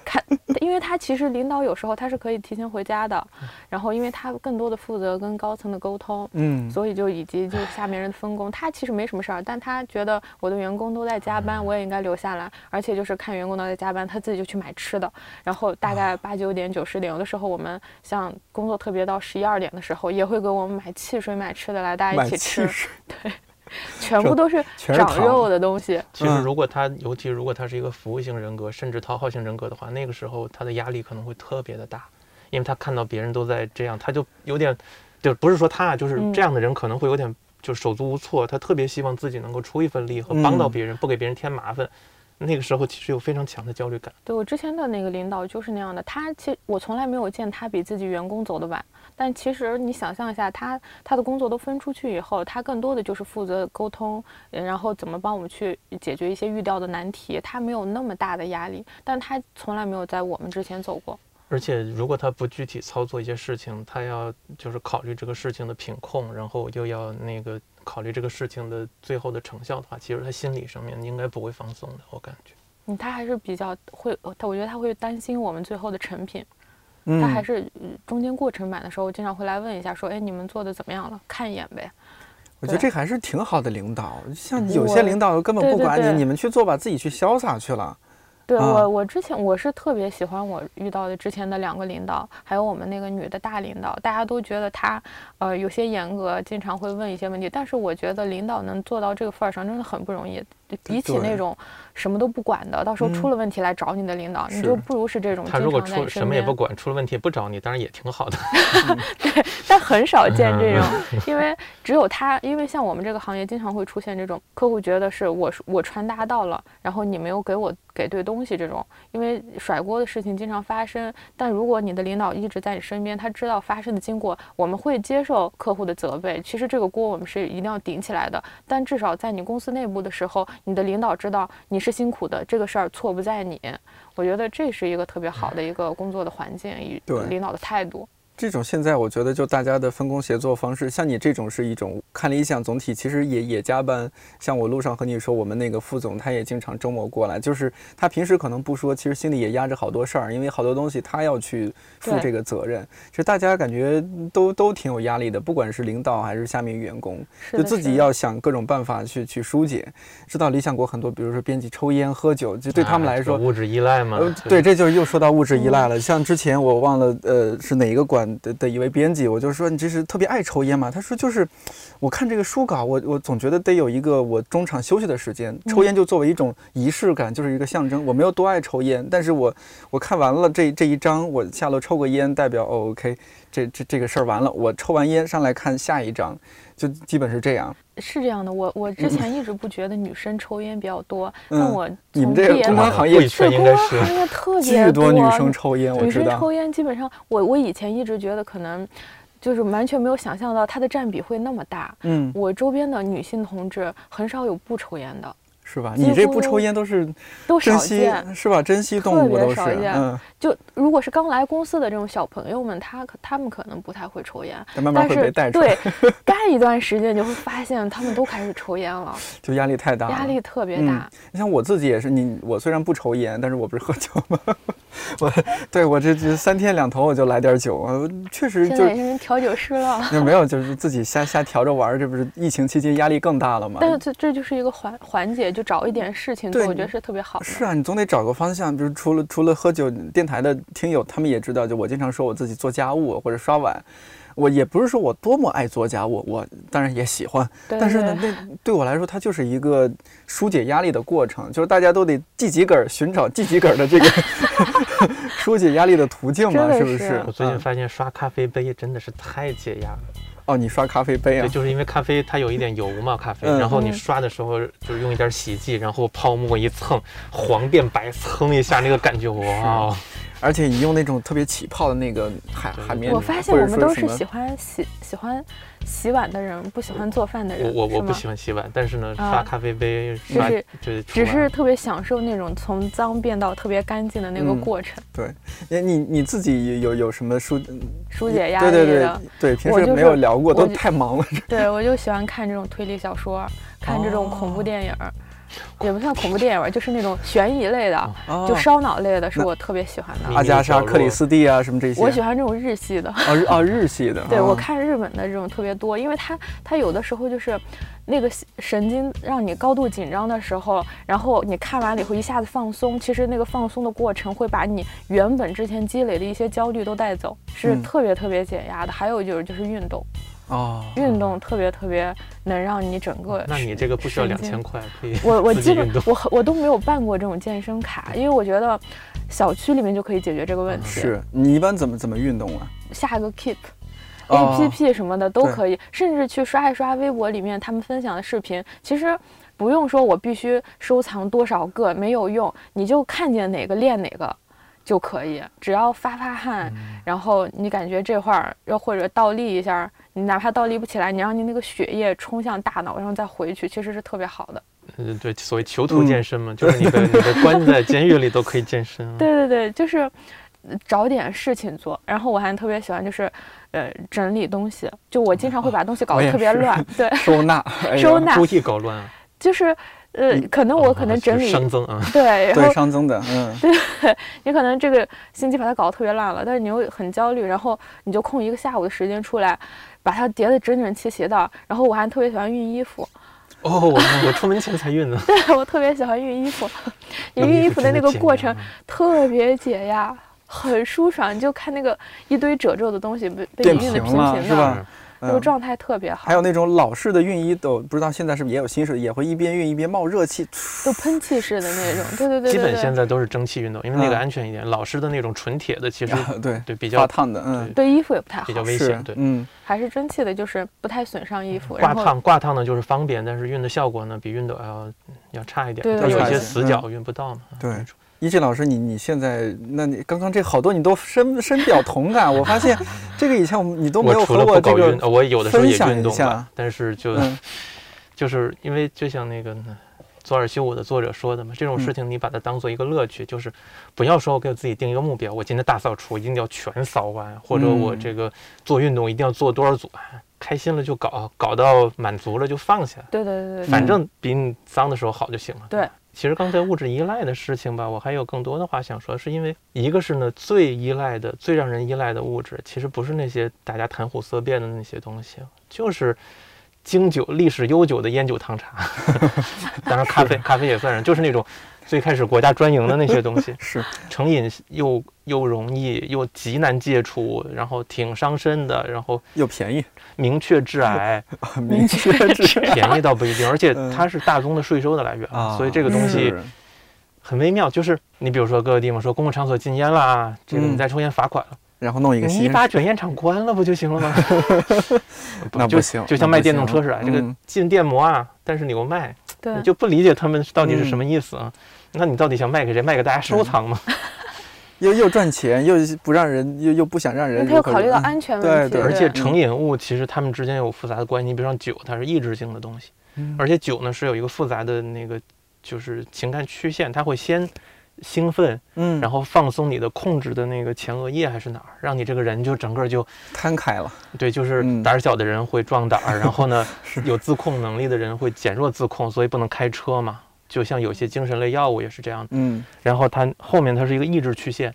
看，因为他其实领导有时候他是可以提前回家的，嗯然后因为他更多的负责跟高层的沟通，嗯所以就以及就是下面人的分工，他其实没什么事儿，但他觉得我的员工都在加班，我也应该留下来，而且就是看员工都在加班，他自己就去买吃的，然后大概八九点九十点，有的时候我们像工作特别到十一二点的时候，也会给我们买汽水买吃的来大家一起吃，汽水，全部都是长肉的东西。其实嗯如果他，尤其如果他是一个服务型人格，甚至讨好型人格的话，那个时候他的压力可能会特别的大，因为他看到别人都在这样，他就有点，就不是说他啊，就是嗯这样的人可能会有点就手足无措，他特别希望自己能够出一份力和帮到嗯别人，不给别人添麻烦。那个时候其实有非常强的焦虑感。对我之前的那个领导就是那样的，他其实我从来没有见他比自己员工走得晚。但其实你想象一下，他他的工作都分出去以后，他更多的就是负责沟通，呃然后怎么帮我们去解决一些遇到的难题，他没有那么大的压力。但他从来没有在我们之前走过。而且，如果他不具体操作一些事情，他要就是考虑这个事情的品控，然后又要那个考虑这个事情的最后的成效的话，其实他心理上面应该不会放松的，我感觉。嗯，他还是比较会，呃他我觉得他会担心我们最后的成品。嗯他还是嗯中间过程版的时候，我经常会来问一下，说，哎，你们做的怎么样了？看一眼呗。我觉得这还是挺好的领导，像有些领导根本不管你，你们去做吧，自己去潇洒去了。对啊我，我之前我是特别喜欢我遇到的之前的两个领导，还有我们那个女的大领导，大家都觉得她呃有些严格，经常会问一些问题。但是我觉得领导能做到这个份儿上，真的很不容易。比起那种什么都不管的，到时候出嗯了问题来找你的领导，你就不如是这种他如果经常在你身出什么也不管，出了问题也不找你，当然也挺好的。对但很少 见这种，嗯因为只有他，因为像我们这个行业经常会出现这种客户觉得是我我传达到了，然后你没有给我给对东西这种，因为甩锅的事情经常发生。但如果你的领导一直在你身边，他知道发生的经过，我们会接受客户的责备。其实这个锅我们是一定要顶起来的，但至少在你公司内部的时候，你的领导知道你是辛苦的，这个事儿错不在你。我觉得这是一个特别好的一个工作的环境与领导的态度。这种现在我觉得就大家的分工协作方式，像你这种是一种看理想，总体其实也也加班。像我路上和你说，我们那个副总他也经常周末过来，就是他平时可能不说，其实心里也压着好多事儿，因为好多东西他要去负这个责任。其实大家感觉都都挺有压力的，不管是领导还是下面员工，就自己要想各种办法去去疏解。知道理想国很多，比如说编辑抽烟喝酒，就对他们来说，哎物质依赖嘛呃，，对，这就又说到物质依赖了。像之前我忘了，呃，是哪一个馆的的一位编辑，我就说你这是特别爱抽烟嘛？他说就是，我看这个书稿，我我总觉得得有一个我中场休息的时间，抽烟就作为一种仪式感，就是一个象征。我没有多爱抽烟，但是我我看完了这这一章，我下楼抽个烟，代表哦，OK，这这这个事儿完了。我抽完烟上来看下一章，就基本是这样。是这样的，我我之前一直不觉得女生抽烟比较多，嗯但我你们这个从毕业到公关行业贵圈应该是公关行业特 巨别多女生抽烟，女。生抽烟基本上，我我以前一直觉得可能就是完全没有想象到它的占比会那么大。嗯，我周边的女性同志很少有不抽烟的，是吧？你这不抽烟都是都少珍惜见。是吧？珍惜动物都是，少见嗯，就如果是刚来公司的这种小朋友们，他可他们可能不太会抽烟，但慢慢会被带出来，对干一段时间，你就会发现他们都开始抽烟了，就压力太大了，压力特别嗯大。你像我自己也是，你我虽然不抽烟，但是我不是喝酒吗？我对我这这三天两头我就来点酒，我确实就现在也是人调酒师了，就没有就是自己瞎瞎调着玩，这不是疫情期间压力更大了吗？但是这这就是一个缓缓解，就找一点事情我觉得是特别好的。是啊，你总得找个方向。比如除了除了喝酒，电台的听友他们也知道，就我经常说我自己做家务或者刷碗，我也不是说我多么爱做家务，我当然也喜欢，但是呢，那对我来说，它就是一个疏解压力的过程，就是大家都得记几根儿，寻找记几根儿的这个 疏解压力的途径嘛，是不是是？我最近嗯发现刷咖啡杯真的是太解压了。哦，你刷咖啡杯啊对，？就是因为咖啡它有一点油嘛，咖啡，嗯然后你嗯刷的时候就是用一点洗剂，然后泡沫一蹭，黄变白，蹭一下那个感觉，哇哦！而且你用那种特别起泡的那个海海绵，我发现我们都是喜欢洗喜欢洗碗的人，不喜欢做饭的人。我我我不喜欢洗碗，但是呢，啊刷咖啡杯刷是就是只是特别享受那种从脏变到特别干净的那个嗯过程，哎，你你自己有有什么疏疏解压力对对对的。对，平时没有聊过，都太忙了。对我就喜欢看这种推理小说，看这种恐怖哦电影儿，也不算恐怖电影吧，就是那种悬疑类的，哦就烧脑类的，是我特别喜欢的。阿加莎、克里斯蒂啊，什么这些。我喜欢这种日系的。哦日哦日系的。对，哦我看日本的这种特别多，因为它它有的时候就是那个神经让你高度紧张的时候，然后你看完了以后一下子放松，其实那个放松的过程会把你原本之前积累的一些焦虑都带走，是嗯特别特别解压的。还有就是就是运动，哦，运动特别特别能让你整个。那你这个不需要两千块，可以我我基本。我我都没有办过这种健身卡，因为我觉得小区里面就可以解决这个问题。是你一般怎么怎么运动啊？下个 Keep。哦 A P P 什么的都可以，甚至去刷一刷微博里面他们分享的视频，其实不用说我必须收藏多少个，没有用，你就看见哪个练哪个就可以，只要发发汗，嗯然后你感觉这会儿又或者倒立一下，你哪怕倒立不起来，你让你那个血液冲向大脑，然后再回去，其实是特别好的。嗯，对，所谓囚徒健身嘛，就是你的 你的关在监狱里都可以健身啊。对对对，就是呃找点事情做。然后我还特别喜欢就是，呃，整理东西。就我经常会把东西搞得特别乱，对，收纳，收纳故意搞乱啊。就是呃，可能我可能整理哦熵增啊。对，然对后熵增的，嗯，你可能这个星期把它搞得特别烂了，但是你又很焦虑，然后你就空一个下午的时间出来，把它叠得整整齐齐的。然后我还特别喜欢熨衣服，哦，我我出门前才熨呢。对我特别喜欢熨衣服，你熨衣服的那个过程特别解压，很舒爽。你就看那个一堆褶皱的东西被被你熨得平平平的，是吧？嗯那个状态特别好还，有那种老式的熨衣斗，不知道现在是不是也有新式的，也会一边熨一边冒热气。都喷气式的那种。对对对基本。现在都是蒸汽熨斗，因为那个嗯安全一点。老式的那种纯铁的，其实对，对比较发烫的，嗯，对衣服也不太好比，较危险。对，嗯，还是蒸汽的，就是不太损伤衣服。挂烫挂烫呢就是方便，但是熨的效果呢比熨斗要要差一点。对它有一些死角熨不到嘛。对一静老师，你你现在，那你刚刚这好多你都深深表同感，我发现这个以前我们你都没有我除了和我这个我有的时候也运动但是就嗯就是因为就像那个呢左耳修我的作者说的嘛，这种嗯事情你把它当做一个乐趣，就是不要说我给我自己定一个目标，我今天大扫除一定要全扫完，或者我嗯这个做运动一定要做多少组，哎开心了就搞，搞到满足了就放下，对对对对，反正比你脏的时候好就行了。对。其实刚才物质依赖的事情吧，我还有更多的话想说，是因为一个是呢，最依赖的、最让人依赖的物质，其实不是那些大家谈虎色变的那些东西，就是经久、历史悠久的烟酒糖茶。当然，咖啡咖啡也算上，就是那种最开始国家专营的那些东西，是。成瘾又又容易又极难戒除，然后挺伤身的，然后又便宜，明确致癌，明确致癌。便宜倒不一定，而且 嗯。它是大宗的税收的来源，啊，所以这个东西很微妙。就是你比如说各个地方说公共场所禁烟啦，这个嗯。你再抽烟罚款了，然后弄一个你新，把卷烟厂关了不就行了吗？那不行就像卖电动车似的，这个嗯。禁电摩啊，但是你又卖，你就不理解他们到底是什嗯么意思啊？那你到底想卖给谁？卖给大家收藏吗？又又赚钱，又不让人，又又不想让人他又考虑到安全问题，对对而且成瘾物其实它们之间有复杂的关系。你比如像酒，它是抑制性的东西，嗯而且酒呢是有一个复杂的那个就是情感曲线，它会先兴奋，嗯，然后放松你的控制的那个前额叶还是哪儿，让你这个人就整个就摊开了。对，就是嗯胆儿小的人会壮胆儿，然后呢，有自控能力的人会减弱自控，所以不能开车嘛。就像有些精神类药物也是这样的。嗯然后它后面它是一个抑制曲线，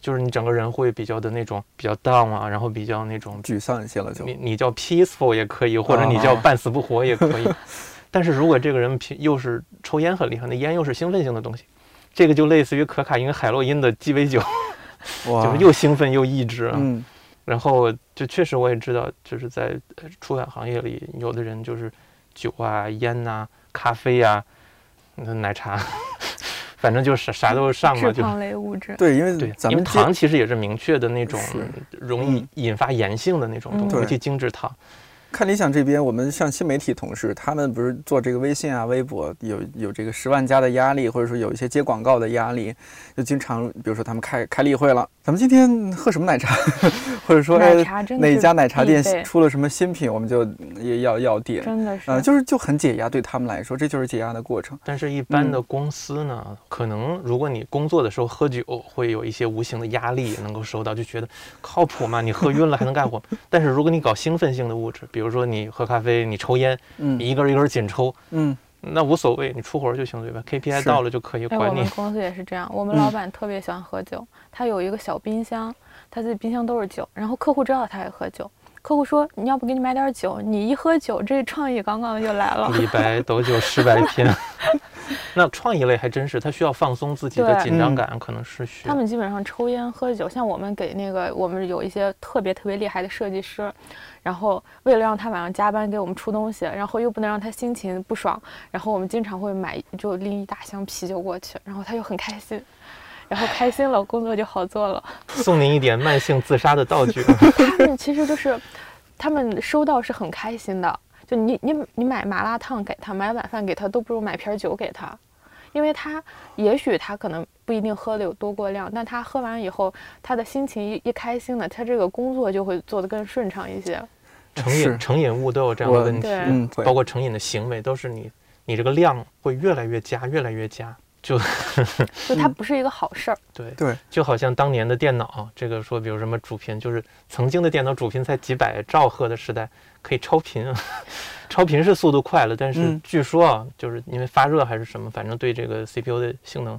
就是你整个人会比较的那种比较 down 啊，然后比较那种沮丧一些了就。你你叫 peaceful 也可以，或者你叫哦半死不活也可以。但是如果这个人平又是抽烟很厉害，那烟又是兴奋性的东西，这个就类似于可卡因、海洛因的鸡尾酒，就是又兴奋又抑制啊。嗯然后就确实我也知道，就是在呃出版行业里，有的人就是酒啊、烟呐、咖啡呀、那奶茶，反正就是啥都上脂了，就糖类物质。对，因为对，因为咱们糖其实也是明确的那种容易嗯引发炎性的那种东西，尤其精制糖。看理想这边，我们像新媒体同事，他们不是做这个微信啊、微博，有有这个十万加的压力，或者说有一些接广告的压力，就经常，比如说他们开开例会了，咱们今天喝什么奶茶，或者说哪家奶茶店出了什么新品，我们就也要要点，真的是啊、就是就很解压，对他们来说，这就是解压的过程。但是，一般嗯的公司呢，可能如果你工作的时候喝酒，会有一些无形的压力能够收到，就觉得靠谱吗？你喝晕了还能干活？但是如果你搞兴奋性的物质，比如说你喝咖啡，你抽烟，嗯你一根一根紧抽，嗯那无所谓，你出活就行，对吧？KPI 到了就可以哎，管你我们。公司也是这样，我们嗯老板特别喜欢喝酒，他有一个小冰箱，他自己冰箱都是酒，然后客户知道他爱喝酒，客户说你要不给你买点酒，你一喝酒，这创意刚刚就来了。李白斗酒诗百篇。那创意类还真是，他需要放松自己的紧张感，可能是需要。他们基本上抽烟喝酒，像我们给那个我们有一些特别特别厉害的设计师，然后为了让他晚上加班给我们出东西，然后又不能让他心情不爽，然后我们经常会买就拎一大箱啤酒过去，然后他就很开心，然后开心了工作就好做了。送您一点慢性自杀的道具。他们其实就是，他们收到是很开心的。就你你你买麻辣烫给他，买晚饭给他，都不如买瓶酒给他，因为他也许他可能不一定喝的有多过量，但他喝完以后，他的心情一一开心了，他这个工作就会做得更顺畅一些。成瘾成瘾物都有这样的问题，嗯，包括成瘾的行为，都是你你这个量会越来越加，越来越加。就 就它不是一个好事儿。对对，就好像当年的电脑，这个说，比如什么主频，就是曾经的电脑主频才几百兆赫的时代，可以超频，超频是速度快了，但是嗯据说啊，就是因为发热还是什么，反正对这个 CPU 的性能，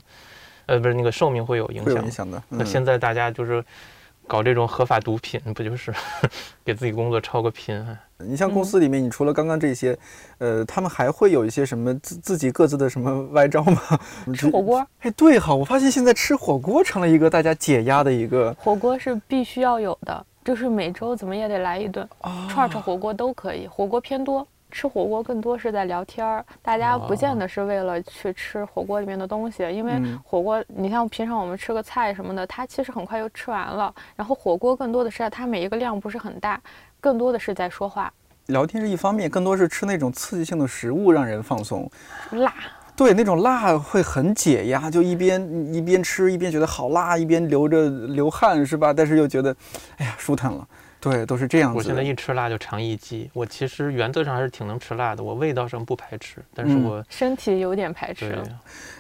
呃，不是那个寿命会有影响有影。响的。嗯那现在大家就是搞这种合法毒品，不就是 给自己工作超个频？哎你像公司里面，你除了刚刚这些，呃，他们还会有一些什么自自己各自的什么歪招吗？吃火锅，哎，对哈，我发现现在吃火锅成了一个大家解压的一个火锅是必须要有的，就是每周怎么也得来一顿，啊串串火锅都可以，火锅偏多。吃火锅更多是在聊天儿，大家不见得是为了去吃火锅里面的东西，因为嗯火锅，你像平常我们吃个菜什么的，它其实很快就吃完了。然后火锅更多的是它每一个量不是很大，更多的是在说话，聊天是一方面，更多是吃那种刺激性的食物让人放松。辣。对，那种辣会很解压，就一边一边吃一边觉得好辣，一边流着流汗是吧？但是又觉得，哎呀，舒坦了。对，都是这样子。我现在一吃辣就肠易激，我其实原则上还是挺能吃辣的，我味道上不排斥，但是嗯我、身体有点排斥了，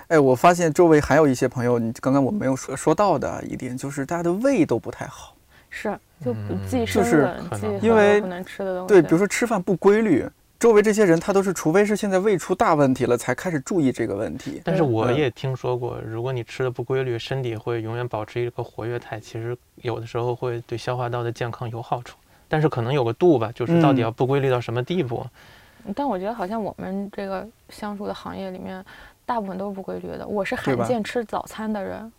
哎，我发现周围还有一些朋友，你刚刚我没有说说到的一点，就是大家的胃都不太好。是就不嗯忌就是生冷，因为不能吃的东西。对，比如说吃饭不规律，周围这些人他都是，除非是现在胃出大问题了，才开始注意这个问题。但是我嗯也听说过，如果你吃的不规律，身体会永远保持一个活跃态，其实有的时候会对消化道的健康有好处。但是可能有个度吧，就是到底嗯要不规律到什么地步？但我觉得好像我们这个相处的行业里面，大部分都是不规律的。我是罕见吃早餐的人，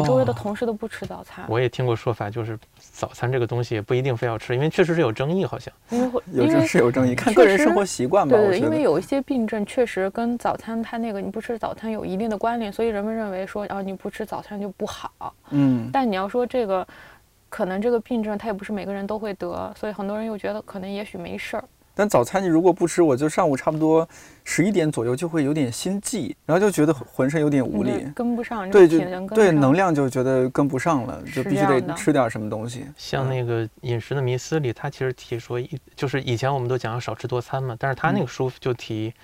我周围的哦同事都不吃早餐，我也听过说法，就是早餐这个东西也不一定非要吃，因为确实是有争议，好像。因为会有这因为是有争议，看个人生活习惯吧。对。因为有一些病症确实跟早餐它那个你不吃早餐有一定的关联，所以人们认为说啊你不吃早餐就不好。嗯，但你要说这个，可能这个病症它也不是每个人都会得，所以很多人又觉得可能也许没事儿。但早餐你如果不吃，我就上午差不多十一点左右就会有点心悸，然后就觉得浑身有点无力。跟不上，对，就对能量就觉得跟不上了，就必须得吃点什么东西。像那个《饮食的迷思》里，他其实提说一，就是以前我们都讲要少吃多餐嘛，但是他那个书就提，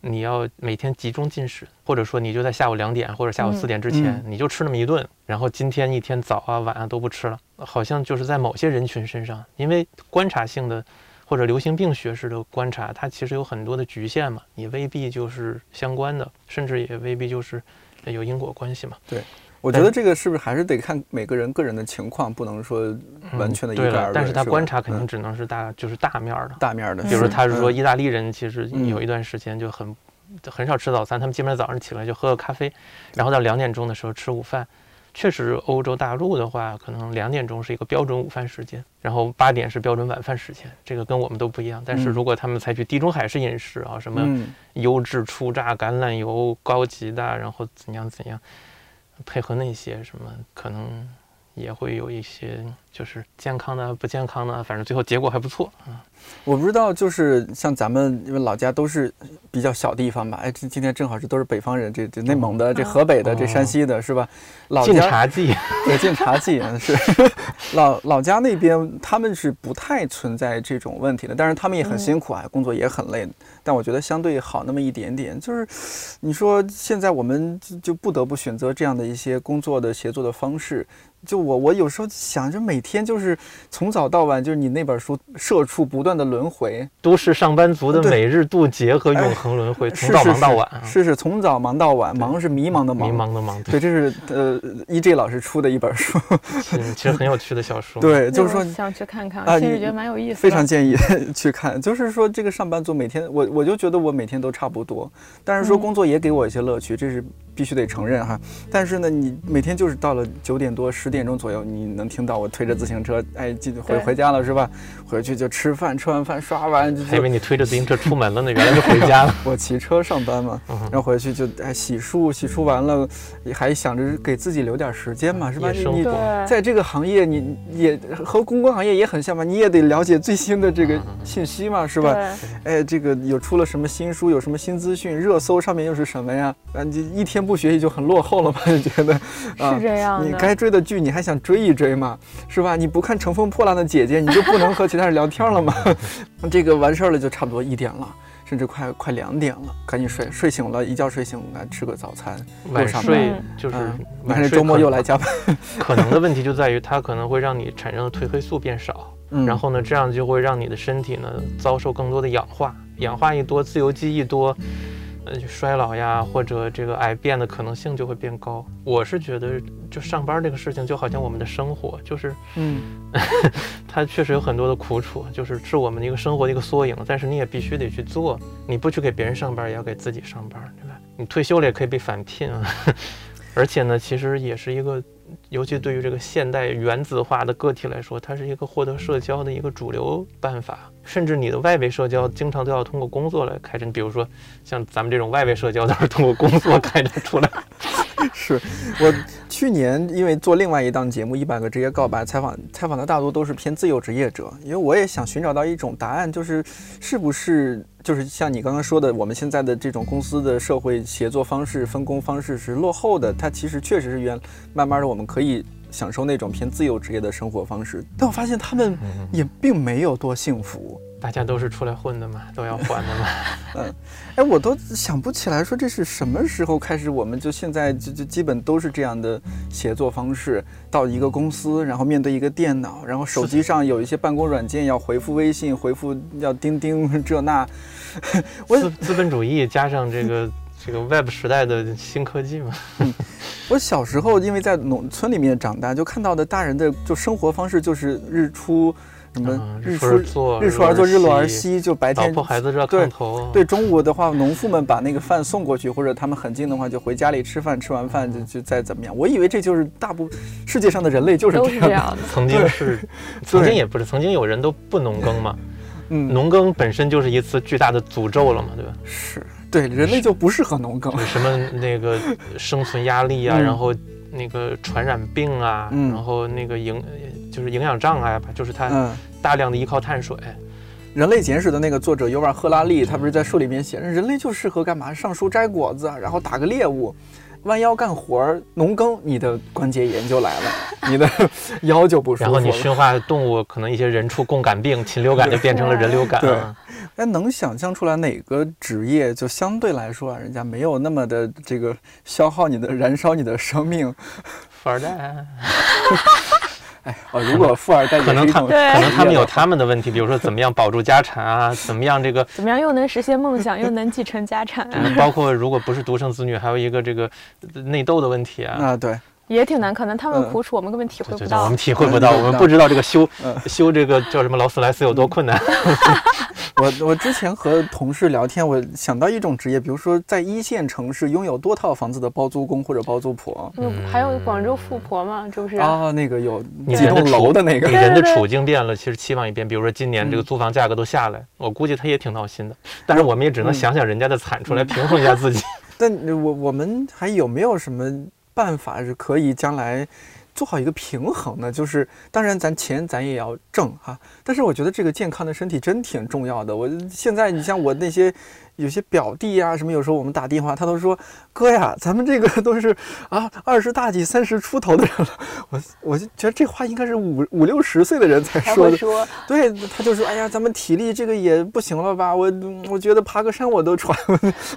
你要每天集中进食，或者说你就在下午两点或者下午四点之前，嗯你就吃那么一顿，然后今天一天早啊晚啊都不吃了，好像就是在某些人群身上，因为观察性的或者流行病学式的观察，它其实有很多的局限嘛，你未必就是相关的，甚至也未必就是有因果关系嘛。对我觉得这个是不是还是得看每个人个人的情况，不能说完全的一概而论。了，但是他观察肯定嗯只能是大，就是大面儿的。大面儿的，比如说，他是说嗯意大利人其实嗯有一段时间就很很少吃早餐，他们基本上早上起来就喝个咖啡，然后到两点钟的时候吃午饭。确实，欧洲大陆的话，可能两点钟是一个标准午饭时间，然后八点是标准晚饭时间，这个跟我们都不一样。但是嗯如果他们采取地中海式饮食啊，什么嗯优质初榨橄榄油、高级的，然后怎样怎样，配合那些什么，可能也会有一些就是健康的、不健康的，反正最后结果还不错啊。我不知道，就是像咱们因为老家都是比较小地方吧，哎，今今天正好是都是北方人，这这内蒙的、这河北的、这山西的，是吧？老晋家察冀，对晋察冀嗯是老老家那边，他们是不太存在这种问题的，但是他们也很辛苦啊，工作也很累。但我觉得相对好那么一点点，就是你说现在我们就就不得不选择这样的一些工作的协作的方式。就我我有时候想着每天就是从早到晚，就是你那本书社畜不断的轮回，都市上班族的每日渡劫和永恒轮回，从早忙到晚啊，是是从早忙到晚，忙是迷茫的忙迷。茫的忙，对，对，这是呃 EJ 老师出的一本书，其实其实很有趣的小说。对，就是说我想去看看，其实觉得蛮有意思的。非常建议 去看。就是说，这个上班族每天，我我就觉得我每天都差不多，但是说嗯工作也给我一些乐趣，这是必须得承认哈。但是呢，你每天就是到了九点多、十点钟左右，你能听到我推着自行车，哎，进回回家了是吧？回去就吃饭，吃完饭刷完还以为你推着自行车出门了呢，原来就回家了。我骑车上班嘛，嗯然后回去就哎洗漱，洗漱完了，还想着给自己留点时间嘛，是吧？你你在这个行业，你也和公关行业也很像嘛，你也得了解最新的这个信息嘛，是吧？对，哎，这个有出了什么新书，有什么新资讯，热搜上面又是什么呀？啊，你一天不学习就很落后了吧？你觉得？啊是这样。你该追的剧你还想追一追吗？是吧？你不看《乘风破浪的姐姐》，你就不能和其他人聊天了吗？这个完事儿了就差不多一点了，甚至快快两点了，赶紧睡。睡醒了，一觉睡醒来吃个早餐，晚上睡就是嗯晚上周末又来加班。可能的问题就在于它可能会让你产生的褪黑素变少，嗯然后呢，这样就会让你的身体呢遭受更多的氧化，氧化一多，自由基一多，呃，衰老呀或者这个癌变的可能性就会变高。我是觉得，就上班这个事情就好像我们的生活，就是嗯 它确实有很多的苦楚，就是是我们的一个生活的一个缩影，但是你也必须得去做，你不去给别人上班，也要给自己上班，对吧？你退休了也可以被返聘啊，而且呢，其实也是一个，尤其对于这个现代原子化的个体来说，它是一个获得社交的一个主流办法，甚至你的外围社交经常都要通过工作来开展，比如说像咱们这种外围社交都是通过工作开展出来。是我去年因为做另外一档节目《一百个职业告白》，采访采访的大多都是偏自由职业者，因为我也想寻找到一种答案，就是是不是就是像你刚刚说的，我们现在的这种公司的社会协作方式、分工方式是落后的，它其实确实是原慢慢的我们可以享受那种偏自由职业的生活方式，但我发现他们也并没有多幸福。大家都是出来混的嘛，都要还的嘛。嗯哎，我都想不起来说这是什么时候开始，我们就现在就就基本都是这样的协作方式。到一个公司，然后面对一个电脑，然后手机上有一些办公软件要回复微信，回复要钉钉这那。我资资本主义加上这个 这个 Web 时代的新科技嘛，我小时候因为在农村里面长大，就看到的大人的就生活方式就是日出什么嗯日出出而作，日出而作，日落而息，就白老天婆孩子热头。对，中午的话，农妇们把那个饭送过去，或者他们很近的话，就回家里吃饭，吃完饭就就再怎么样。我以为这就是大部世界上的人类就是都这样的。是这样的。曾经是，曾经也不是，曾经有人都不农耕嘛，嗯，农耕本身就是一次巨大的诅咒了嘛，对吧？是对人类就不适合农耕就。是什么那个生存压力啊，嗯然后那个传染病啊，嗯然后那个营就是营养障碍吧，就是它嗯，大量的依靠碳水。《人类简史》的那个作者尤瓦尔·赫拉利，他不是在书里面写，人类就适合干嘛？上树摘果子，然后打个猎物。弯腰干活儿、农耕，你的关节炎就来了，你的腰就不舒服了。然后你驯化动物，可能一些人畜共感病，禽流感就变成了人流感。对，哎，能想象出来哪个职业就相对来说啊，人家没有那么的这个消耗你的、燃烧你的生命？富二代。哎，哦，如果富二代可能他们可能他们有他们的问题，比如说怎么样保住家产啊，怎么样这个怎么样又能实现梦想，又能继承家产，包括如果不是独生子女，还有一个这个内斗的问题啊。啊，对，也挺难，可能他们苦楚我们根本体会不到，我们体会不到，我们不知道这个修修这个叫什么劳斯莱斯有多困难。我我之前和同事聊天，我想到一种职业，比如说在一线城市拥有多套房子的包租公或者包租婆，嗯，还有广州富婆嘛，这不是啊？那个有几栋楼的那个，人的处境变了，其实期望也变。比如说今年这个租房价格都下来，我估计他也挺闹心的。但是我们也只能想想人家的惨处来平衡一下自己。但我我们还有没有什么办法是可以将来？做好一个平衡呢，就是当然咱钱咱也要挣哈，但是我觉得这个健康的身体真挺重要的。我现在你像我那些。有些表弟啊，什么有时候我们打电话，他都说哥呀，咱们这个都是啊二十大几、三十出头的人了。我我就觉得这话应该是五五六十岁的人才说的。说，对，他就说，哎呀，咱们体力这个也不行了吧？我我觉得爬个山我都喘。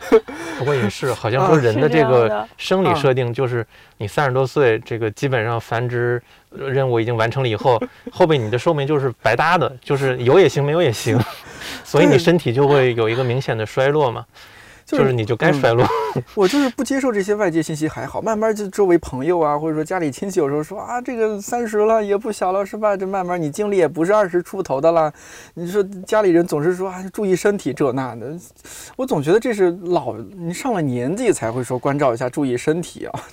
不过也是，好像说人的这个生理设定就是你三十多岁，这个基本上繁殖任务已经完成了以后，后边你的寿命就是白搭的，就是有也行，没有也行。所以你身体就会有一个明显的衰落嘛，就是你就该衰落。我就是不接受这些外界信息还好，慢慢就周围朋友啊，或者说家里亲戚有时候说啊，这个三十了也不小了是吧？这慢慢你精力也不是二十出头的了。你说家里人总是说啊，注意身体这那的，我总觉得这是老你上了年纪才会说关照一下注意身体啊。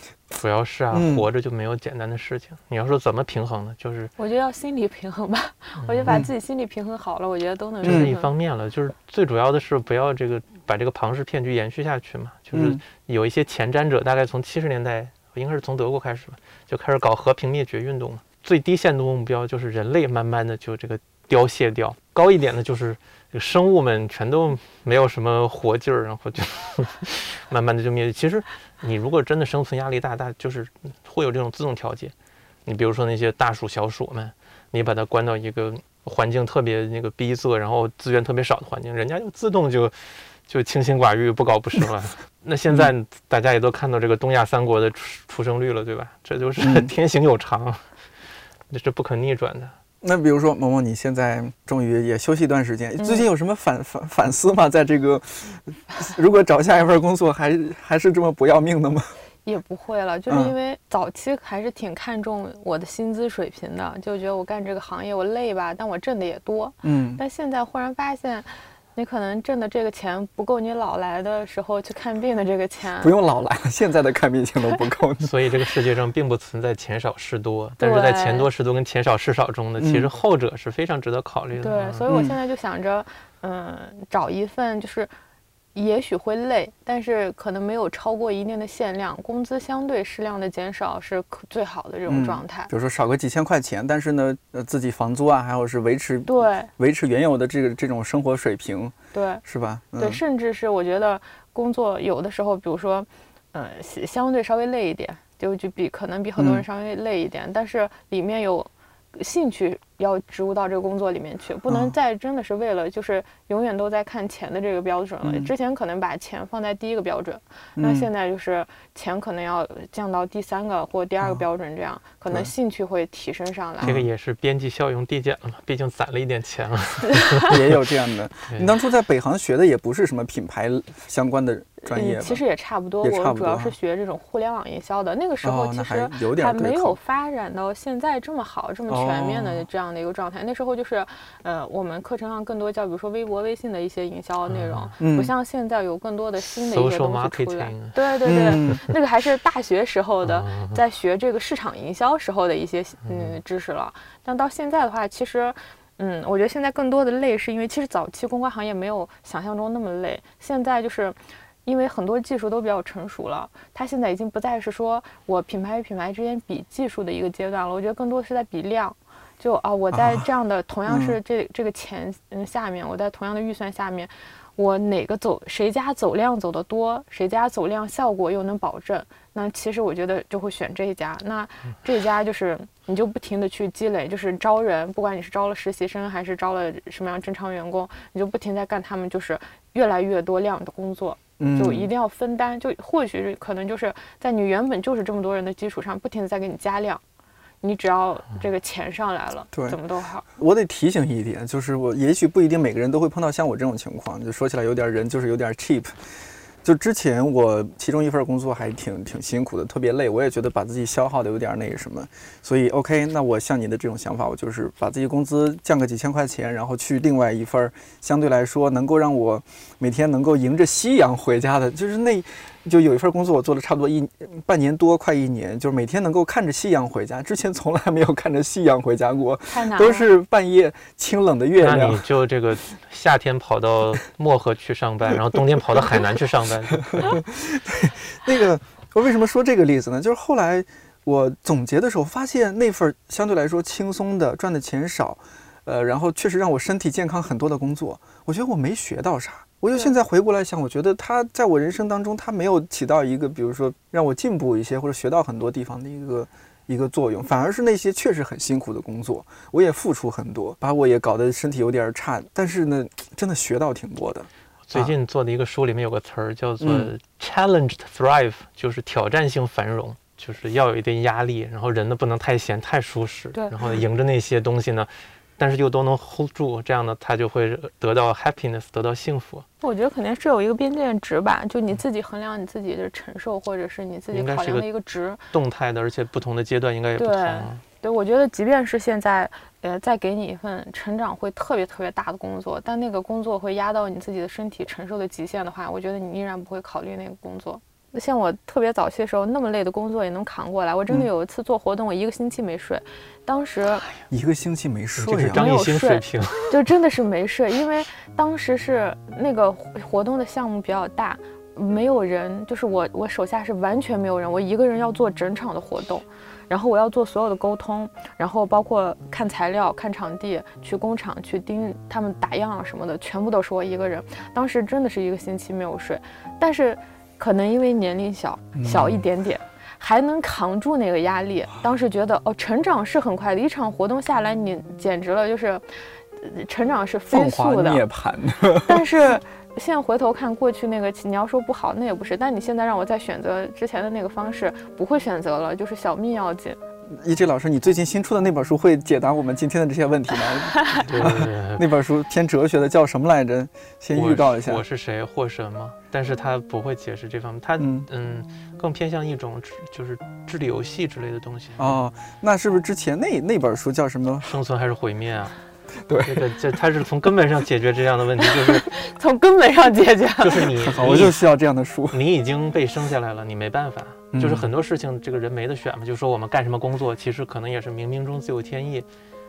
主要是啊，活着就没有简单的事情。你要说怎么平衡呢？就是我觉得要心理平衡吧。我觉得把自己心理平衡好了，我觉得都能。这是一方面了，就是最主要的是不要这个把这个庞氏骗局延续下去嘛。就是有一些前瞻者，大概从七十年代，应该是从德国开始吧，就开始搞和平灭绝运动了。最低限度目标就是人类慢慢的就这个凋谢掉，高一点的就是生物们全都没有什么活劲儿，然后就 慢慢的就灭。其实。你如果真的生存压力大，大就是会有这种自动调节。你比如说那些大鼠、小鼠们，你把它关到一个环境特别那个逼仄，然后资源特别少的环境，人家就自动就就清心寡欲、不搞不生了。那现在大家也都看到这个东亚三国的出生率了，对吧？这就是 天行有常，这是不可逆转的。那比如说，萌萌，你现在终于也休息一段时间，最近有什么反反反思吗？在这个，如果找下一份工作，还还是这么不要命的吗？也不会了，就是因为早期还是挺看重我的薪资水平的，就觉得我干这个行业我累吧，但我挣的也多。嗯，但现在忽然发现。你可能挣的这个钱不够你老来的时候去看病的这个钱，不用老来了，现在的看病钱都不够。所以这个世界上并不存在钱少事多，但是在钱多事多跟钱少事少中的，其实后者是非常值得考虑的。对，所以我现在就想着，嗯，找一份就是。也许会累，但是可能没有超过一定的限量，工资相对适量的减少是最好的这种状态。比如说少个几千块钱，但是呢，呃，自己房租啊，还有是维持对维持原有的这个这种生活水平，对是吧？对，甚至是我觉得工作有的时候，比如说，呃，相对稍微累一点，就就比可能比很多人稍微累一点，但是里面有。兴趣要植入到这个工作里面去，不能再真的是为了就是永远都在看钱的这个标准了。之前可能把钱放在第一个标准，那现在就是钱可能要降到第三个或第二个标准，这样可能兴趣会提升上来。这个也是边际效用递减了嘛，毕竟攒了一点钱了。也有这样的。你当初在北航学的也不是什么品牌相关的。专业其实也差不多，我主要是学这种互联网营销的。那个时候其实还没有发展到现在这么好、这么全面的这样的一个状态。那时候就是，呃，我们课程上更多教，比如说微博、微信的一些营销内容，不像现在有更多的新的一些东西出来。对对对，那个还是大学时候的，在学这个市场营销时候的一些嗯知识了。但到现在的话，其实，嗯，我觉得现在更多的累是因为其实早期公关行业没有想象中那么累，现在就是。因为很多技术都比较成熟了，它现在已经不再是说我品牌与品牌之间比技术的一个阶段了。我觉得更多的是在比量，就啊，我在这样的同样是这这个钱嗯下面，我在同样的预算下面，我哪个走谁家走量走得多，谁家走量效果又能保证，那其实我觉得就会选这一家。那这家就是你就不停的去积累，就是招人，不管你是招了实习生还是招了什么样正常员工，你就不停在干他们就是越来越多量的工作，就一定要分担。就或许可能就是在你原本就是这么多人的基础上，不停的在给你加量。你只要这个钱上来了，对，怎么都好。我得提醒一点，就是我也许不一定每个人都会碰到像我这种情况，就说起来有点人就是有点 cheap。就之前我其中一份工作还挺挺辛苦的，特别累，我也觉得把自己消耗的有点那个什么，所以 OK，那我像你的这种想法，我就是把自己工资降个几千块钱，然后去另外一份相对来说能够让我每天能够迎着夕阳回家的，就是那。就有一份工作，我做了差不多一半年多，快一年，就是每天能够看着夕阳回家。之前从来没有看着夕阳回家过，都是半夜清冷的月亮。那你就这个夏天跑到漠河去上班，然后冬天跑到海南去上班。对那个我为什么说这个例子呢？就是后来我总结的时候发现，那份相对来说轻松的、赚的钱少，呃，然后确实让我身体健康很多的工作，我觉得我没学到啥。我就现在回过来想，我觉得他在我人生当中，他没有起到一个，比如说让我进步一些或者学到很多地方的一个一个作用，反而是那些确实很辛苦的工作，我也付出很多，把我也搞得身体有点差，但是呢，真的学到挺多的。最近做的一个书里面有个词儿叫做 “challenged thrive”，就是挑战性繁荣，就是要有一定压力，然后人呢不能太闲太舒适，然后迎着那些东西呢。但是又都能 hold 住，这样呢，他就会得到 happiness，得到幸福。我觉得肯定是有一个边界值吧，就你自己衡量你自己的承受，或者是你自己考量的一个值。动态的，而且不同的阶段应该也不同。对，对我觉得即便是现在，呃，再给你一份成长会特别特别大的工作，但那个工作会压到你自己的身体承受的极限的话，我觉得你依然不会考虑那个工作。像我特别早期的时候，那么累的工作也能扛过来。我真的有一次做活动，我一个星期没睡。当时一个星期没睡，就是张艺兴水平，就真的是没睡。因为当时是那个活动的项目比较大，没有人，就是我我手下是完全没有人，我一个人要做整场的活动，然后我要做所有的沟通，然后包括看材料、看场地、去工厂去盯他们打样什么的，全部都是我一个人。当时真的是一个星期没有睡，但是。可能因为年龄小小一点点，还能扛住那个压力。当时觉得哦，成长是很快的，一场活动下来，你简直了，就是成长是飞速的。涅槃。但是现在回头看过去那个，你要说不好，那也不是。但你现在让我再选择之前的那个方式，不会选择了，就是小命要紧。一志老师，你最近新出的那本书会解答我们今天的这些问题吗？那本书偏哲学的，叫什么来着？先预告一下。我是谁？或什么？但是他不会解释这方面，他嗯，更偏向一种就是智力游戏之类的东西。哦，那是不是之前那那本书叫什么？生存还是毁灭啊？对，这个这他是从根本上解决这样的问题，就是 从根本上解决，就是你，我就需要这样的书。你已经被生下来了，你没办法，就是很多事情这个人没得选嘛。就说我们干什么工作，其实可能也是冥冥中自有天意，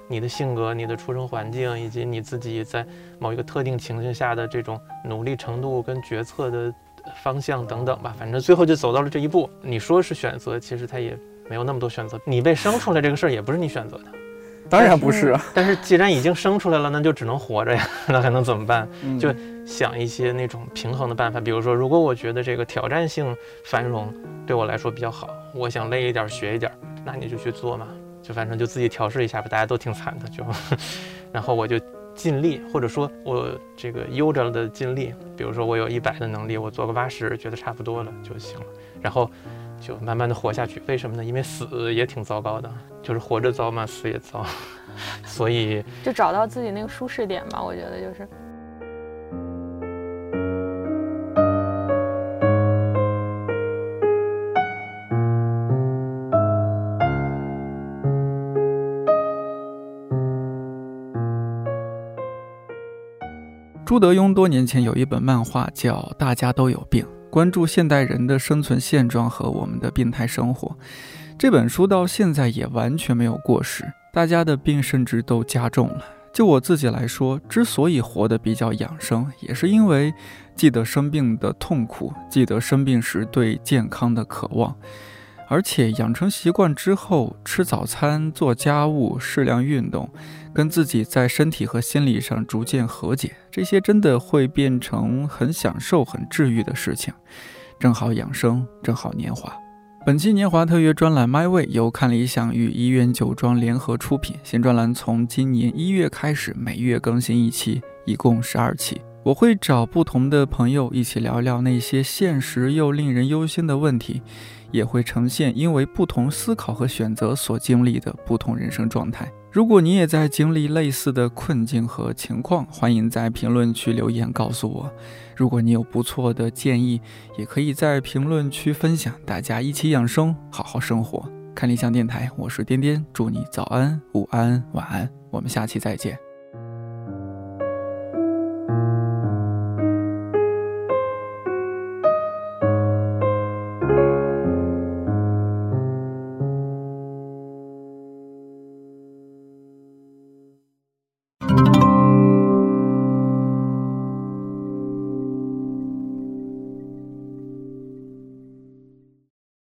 你的性格、你的出生环境，以及你自己在某一个特定情境下的这种努力程度跟决策的方向等等吧。反正最后就走到了这一步。你说是选择，其实他也没有那么多选择。你被生出来这个事儿也不是你选择的。当然不是，但是既然已经生出来了，那就只能活着呀，那还能怎么办？就想一些那种平衡的办法，比如说，如果我觉得这个挑战性繁荣对我来说比较好，我想累一点学一点，那你就去做嘛，就反正就自己调试一下吧。大家都挺惨的，就，然后我就尽力，或者说我这个悠着的尽力，比如说我有一百的能力，我做个八十，觉得差不多了就行了，然后。就慢慢的活下去，为什么呢？因为死也挺糟糕的，就是活着糟嘛，死也糟，所以 就找到自己那个舒适点吧。我觉得就是。朱德庸多年前有一本漫画叫《大家都有病》。关注现代人的生存现状和我们的病态生活，这本书到现在也完全没有过时。大家的病甚至都加重了。就我自己来说，之所以活得比较养生，也是因为记得生病的痛苦，记得生病时对健康的渴望。而且养成习惯之后，吃早餐、做家务、适量运动，跟自己在身体和心理上逐渐和解，这些真的会变成很享受、很治愈的事情。正好养生，正好年华。本期年华特约专栏《My Way》由看理想与一元酒庄联合出品，新专栏从今年一月开始，每月更新一期，一共十二期。我会找不同的朋友一起聊聊那些现实又令人忧心的问题，也会呈现因为不同思考和选择所经历的不同人生状态。如果你也在经历类似的困境和情况，欢迎在评论区留言告诉我。如果你有不错的建议，也可以在评论区分享。大家一起养生，好好生活。看理想电台，我是颠颠，祝你早安、午安、晚安。我们下期再见。